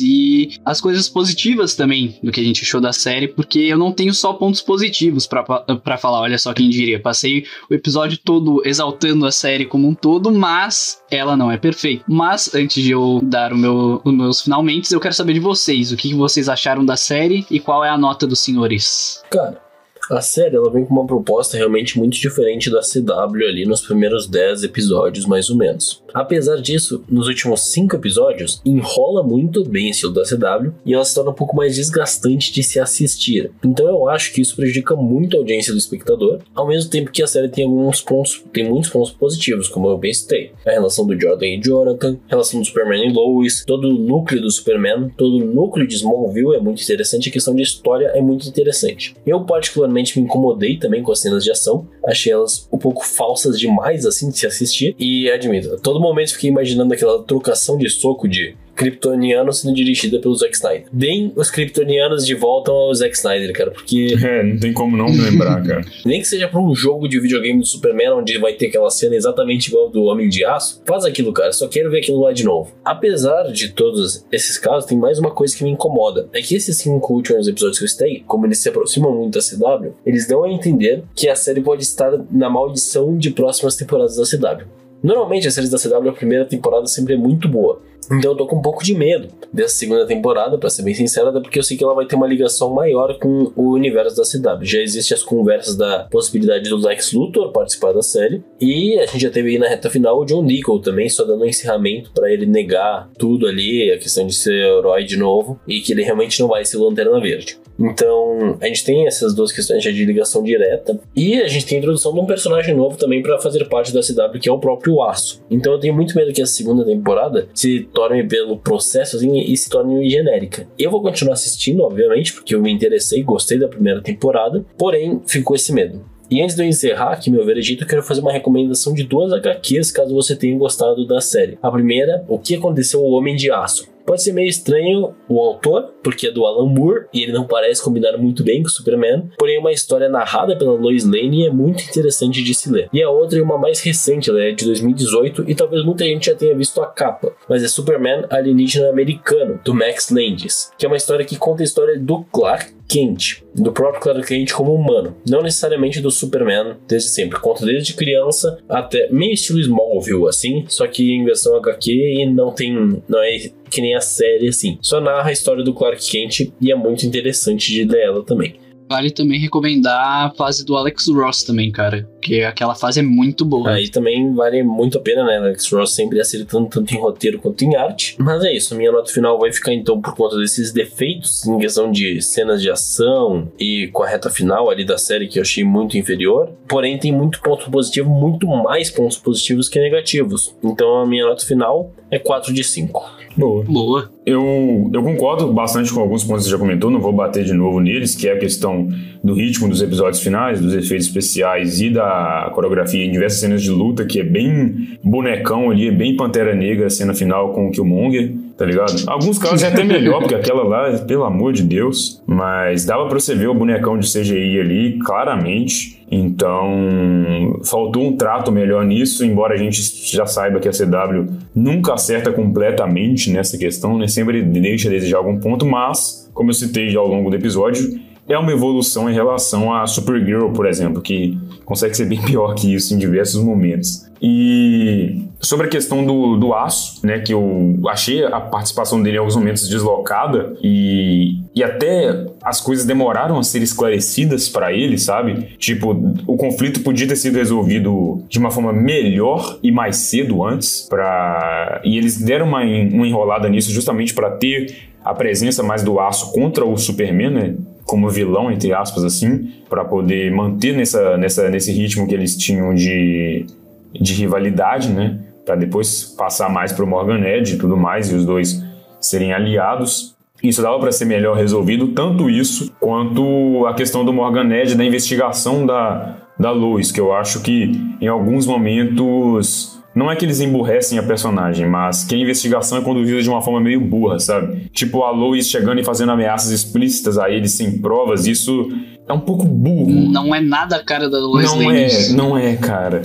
e as coisas positivas também do que a gente achou da série, porque eu não tenho só pontos positivos para falar, olha só quem diria. Passei o episódio todo exaltando a série como um todo, mas ela não é perfeita. Mas antes de eu dar o meu, os meus finalmente, eu quero saber de vocês, o que vocês acharam da série e qual é a nota dos senhores. Cara, a série ela vem com uma proposta realmente muito diferente da CW ali nos primeiros 10 episódios, mais ou menos. Apesar disso, nos últimos 5 episódios, enrola muito bem o estilo da CW e ela se torna um pouco mais desgastante de se assistir. Então eu acho que isso prejudica muito a audiência do espectador, ao mesmo tempo que a série tem alguns pontos, tem muitos pontos positivos, como eu bem citei. A relação do Jordan e Jonathan, a relação do Superman e Lois, todo o núcleo do Superman, todo o núcleo de Smallville é muito interessante, a questão de história é muito interessante. Eu particularmente me incomodei também com as cenas de ação. Achei elas um pouco falsas demais, assim, de se assistir. E admito, a todo momento fiquei imaginando aquela trocação de soco de kryptoniano sendo dirigida pelo Zack Snyder. Deem os kryptonianos de volta ao Zack Snyder, cara, porque. [laughs] É, não tem como não lembrar, [laughs] cara. Nem que seja pra um jogo de videogame do Superman, onde vai ter aquela cena exatamente igual do Homem de Aço, faz aquilo, cara. Só quero ver aquilo lá de novo. Apesar de todos esses casos, tem mais uma coisa que me incomoda. É que esses cinco últimos episódios que eu citei, como eles se aproximam muito da CW, eles dão a entender que a série pode estar na maldição de próximas temporadas da CW. Normalmente as séries da CW, a primeira temporada sempre é muito boa. Então eu tô com um pouco de medo dessa segunda temporada, para ser bem sincero, até porque eu sei que ela vai ter uma ligação maior com o universo da CW. Já existem as conversas da possibilidade do Lex Luthor participar da série, e a gente já teve aí na reta final o John Nickel também, só dando um encerramento para ele negar tudo ali, a questão de ser herói de novo, e que ele realmente não vai ser Lanterna Verde. Então, a gente tem essas duas questões de ligação direta. E a gente tem a introdução de um personagem novo também para fazer parte da CW, que é o próprio Aço. Então, eu tenho muito medo que a segunda temporada se torne pelo processo assim, e se torne genérica. Eu vou continuar assistindo, obviamente, porque eu me interessei, gostei da primeira temporada, porém, ficou esse medo. E antes de eu encerrar aqui meu veredito, eu quero fazer uma recomendação de duas HQs caso você tenha gostado da série. A primeira, O que aconteceu ao Homem de Aço. Pode ser meio estranho o autor, porque é do Alan Moore e ele não parece combinar muito bem com o Superman, porém uma história narrada pela Lois Lane é muito interessante de se ler. E a outra é uma mais recente, ela é de 2018 e talvez muita gente já tenha visto a capa, mas é Superman Alienígena Americano, do Max Landis, que é uma história que conta a história do Clark Kent, do próprio Clark Kent como humano, não necessariamente do Superman desde sempre. Conta desde criança até meio estilo Smallville, assim, só que em versão HQ e não tem. não é que nem a série assim. Só narra a história do Clark Kent e é muito interessante de ler ela também. Vale também recomendar a fase do Alex Ross também, cara. Porque aquela fase é muito boa. Aí também vale muito a pena, né? Alex Ross sempre acertando tanto em roteiro quanto em arte. Mas é isso, a minha nota final vai ficar então por conta desses defeitos em questão de cenas de ação e com a reta final ali da série que eu achei muito inferior. Porém, tem muito ponto positivo, muito mais pontos positivos que negativos. Então a minha nota final é 4 de 5. Boa. Boa. Eu, eu concordo bastante com alguns pontos que você já comentou, não vou bater de novo neles, que é a questão do ritmo dos episódios finais, dos efeitos especiais e da coreografia em diversas cenas de luta, que é bem bonecão ali, é bem Pantera Negra a cena final com o Killmonger, tá ligado? Alguns casos é até melhor, porque aquela lá, pelo amor de Deus, mas dava pra você ver o bonecão de CGI ali, claramente. Então, faltou um trato melhor nisso, embora a gente já saiba que a CW nunca acerta completamente nessa questão, né? Sempre deixa a desejar algum ponto, mas, como eu citei ao longo do episódio, é uma evolução em relação a Supergirl, por exemplo, que consegue ser bem [laughs] pior que isso em diversos momentos. E sobre a questão do, do aço, né, que eu achei a participação dele em alguns momentos deslocada e, e até as coisas demoraram a ser esclarecidas para ele, sabe? Tipo, o conflito podia ter sido resolvido de uma forma melhor e mais cedo antes, para e eles deram uma, uma enrolada nisso justamente para ter a presença mais do aço contra o Superman, né? Como vilão, entre aspas, assim, para poder manter nessa, nessa, nesse ritmo que eles tinham de, de rivalidade, né? Para depois passar mais para o Morgan Edge e tudo mais, e os dois serem aliados. Isso dava para ser melhor resolvido, tanto isso quanto a questão do Morgan Edge da investigação da, da Lois, que eu acho que em alguns momentos não é que eles emburrecem a personagem, mas que a investigação é conduzida de uma forma meio burra, sabe? Tipo a Lois chegando e fazendo ameaças explícitas a eles sem provas, isso é um pouco burro. Não é nada a cara da Lois Não Lane. é, não é, cara.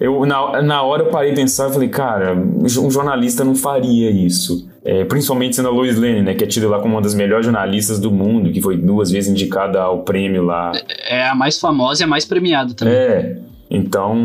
Eu, na, na hora eu parei de pensar e falei, cara, um jornalista não faria isso. É, principalmente sendo a Lois Lane, né, que é tida lá como uma das melhores jornalistas do mundo, que foi duas vezes indicada ao prêmio lá. É a mais famosa e a mais premiada também. É, então,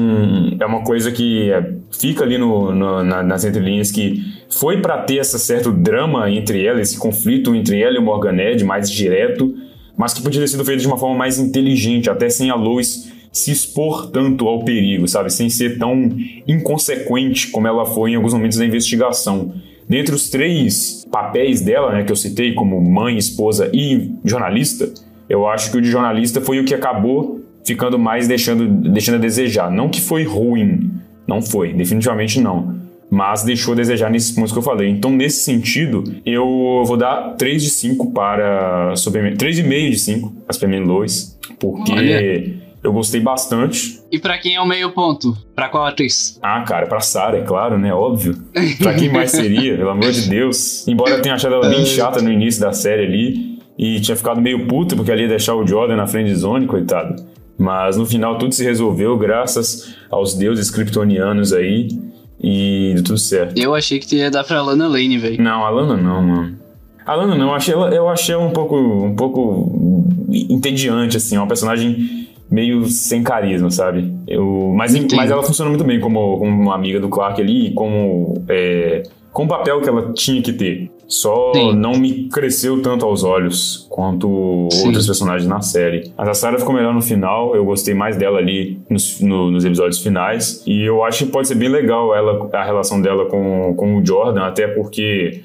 é uma coisa que é, fica ali no, no, na, nas entrelinhas que foi para ter esse certo drama entre ela, esse conflito entre ela e o Morgan Edge mais direto, mas que podia ter sido feito de uma forma mais inteligente, até sem a Lois se expor tanto ao perigo, sabe? Sem ser tão inconsequente como ela foi em alguns momentos da investigação. Dentre os três papéis dela, né, que eu citei como mãe, esposa e jornalista, eu acho que o de jornalista foi o que acabou ficando mais deixando, deixando a desejar. Não que foi ruim, não foi, definitivamente não. Mas deixou a desejar nesses pontos que eu falei. Então, nesse sentido, eu vou dar 3 de 5 para Superman. 3,5 de 5 para Superman Lois. Porque Olha. eu gostei bastante. E pra quem é o meio ponto? Pra qual atriz? Ah, cara, pra Sarah, é claro, né? Óbvio. Pra quem mais seria, pelo amor de Deus. Embora eu tenha achado ela bem chata no início da série ali. E tinha ficado meio puta porque ali ia deixar o Jordan na frente de zone, coitado. Mas no final tudo se resolveu graças aos deuses kryptonianos aí e deu tudo certo. Eu achei que ia dar pra Lana Lane, velho. Não, a Lana não, mano. A Lana não, eu achei ela, eu achei um pouco, um pouco entediante, assim, uma personagem meio sem carisma, sabe? Eu, mas, mas ela funciona muito bem como, como uma amiga do Clark ali, como é, com o papel que ela tinha que ter. Só Sim. não me cresceu tanto aos olhos quanto Sim. outros personagens na série. Mas a Sarah ficou melhor no final, eu gostei mais dela ali nos, no- nos episódios finais. E eu acho que pode ser bem legal ela, a relação dela com, com o Jordan, até porque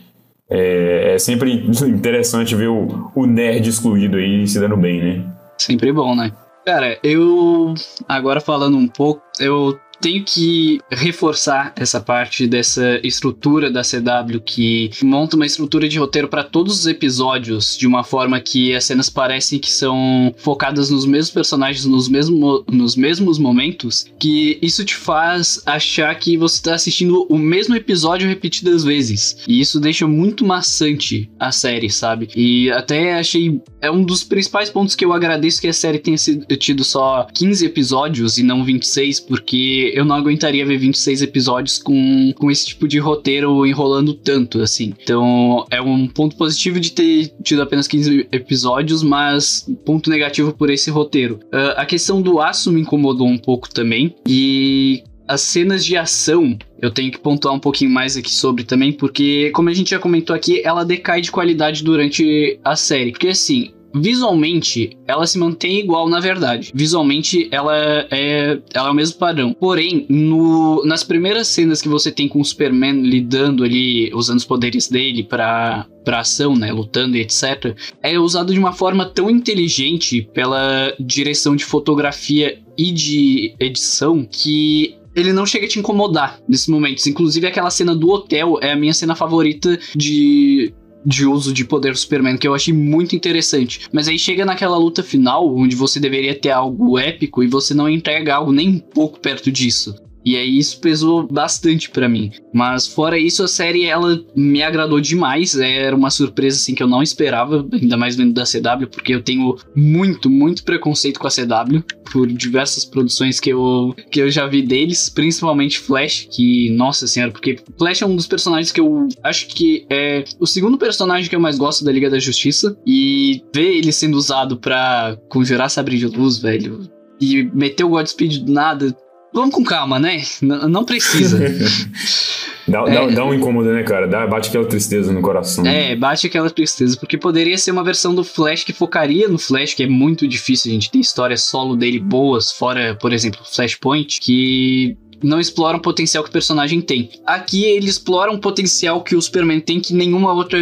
é, é sempre [laughs] interessante ver o, o nerd excluído aí se dando bem, né? Sempre bom, né? Cara, eu. Agora falando um pouco, eu tenho que reforçar essa parte dessa estrutura da CW que monta uma estrutura de roteiro para todos os episódios de uma forma que as cenas parecem que são focadas nos mesmos personagens nos, mesmo, nos mesmos momentos, que isso te faz achar que você está assistindo o mesmo episódio repetidas vezes. E isso deixa muito maçante a série, sabe? E até achei. É um dos principais pontos que eu agradeço que a série tenha sido, tido só 15 episódios e não 26, porque eu não aguentaria ver 26 episódios com, com esse tipo de roteiro enrolando tanto, assim. Então, é um ponto positivo de ter tido apenas 15 episódios, mas ponto negativo por esse roteiro. Uh, a questão do aço me incomodou um pouco também, e as cenas de ação eu tenho que pontuar um pouquinho mais aqui sobre também, porque, como a gente já comentou aqui, ela decai de qualidade durante a série. Porque, assim, Visualmente, ela se mantém igual na verdade. Visualmente, ela é, ela é o mesmo padrão. Porém, no, nas primeiras cenas que você tem com o Superman lidando ali, usando os poderes dele para pra ação, né, lutando e etc, é usado de uma forma tão inteligente pela direção de fotografia e de edição que ele não chega a te incomodar nesses momentos. Inclusive, aquela cena do hotel é a minha cena favorita de de uso de poder do Superman que eu achei muito interessante. Mas aí chega naquela luta final, onde você deveria ter algo épico e você não entrega algo nem um pouco perto disso. E aí isso pesou bastante para mim. Mas fora isso, a série ela me agradou demais. Era uma surpresa assim que eu não esperava, ainda mais vindo da CW, porque eu tenho muito, muito preconceito com a CW por diversas produções que eu que eu já vi deles, principalmente Flash, que nossa senhora, porque Flash é um dos personagens que eu acho que é o segundo personagem que eu mais gosto da Liga da Justiça e ver ele sendo usado para conjurar sabre de luz, velho, e meter o Godspeed do nada, Vamos com calma, né? N não precisa. [laughs] dá, é, dá, dá, um incômodo, né, cara? Dá, bate aquela tristeza no coração. É, bate aquela tristeza, porque poderia ser uma versão do Flash que focaria no Flash, que é muito difícil. A gente tem histórias solo dele boas, fora, por exemplo, Flashpoint, que não exploram o potencial que o personagem tem. Aqui ele explora um potencial que o Superman tem que nenhuma outra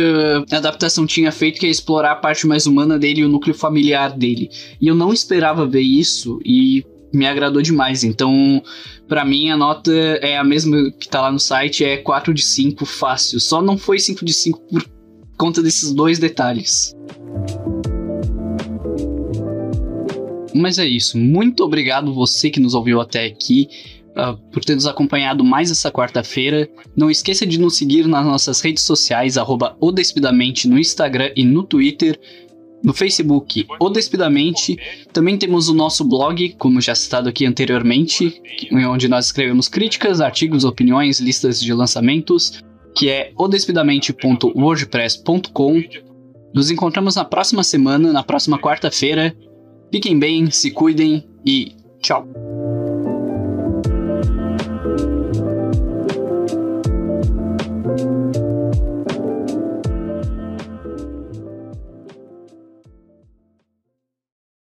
adaptação tinha feito, que é explorar a parte mais humana dele e o núcleo familiar dele. E eu não esperava ver isso e me agradou demais. Então, para mim, a nota é a mesma que tá lá no site, é 4 de 5 fácil. Só não foi 5 de 5 por conta desses dois detalhes. Mas é isso. Muito obrigado você que nos ouviu até aqui. Uh, por ter nos acompanhado mais essa quarta-feira. Não esqueça de nos seguir nas nossas redes sociais, arroba no Instagram e no Twitter no Facebook O Despidamente. Também temos o nosso blog, como já citado aqui anteriormente, onde nós escrevemos críticas, artigos, opiniões, listas de lançamentos, que é odespidamente.wordpress.com. Nos encontramos na próxima semana, na próxima quarta-feira. Fiquem bem, se cuidem e tchau!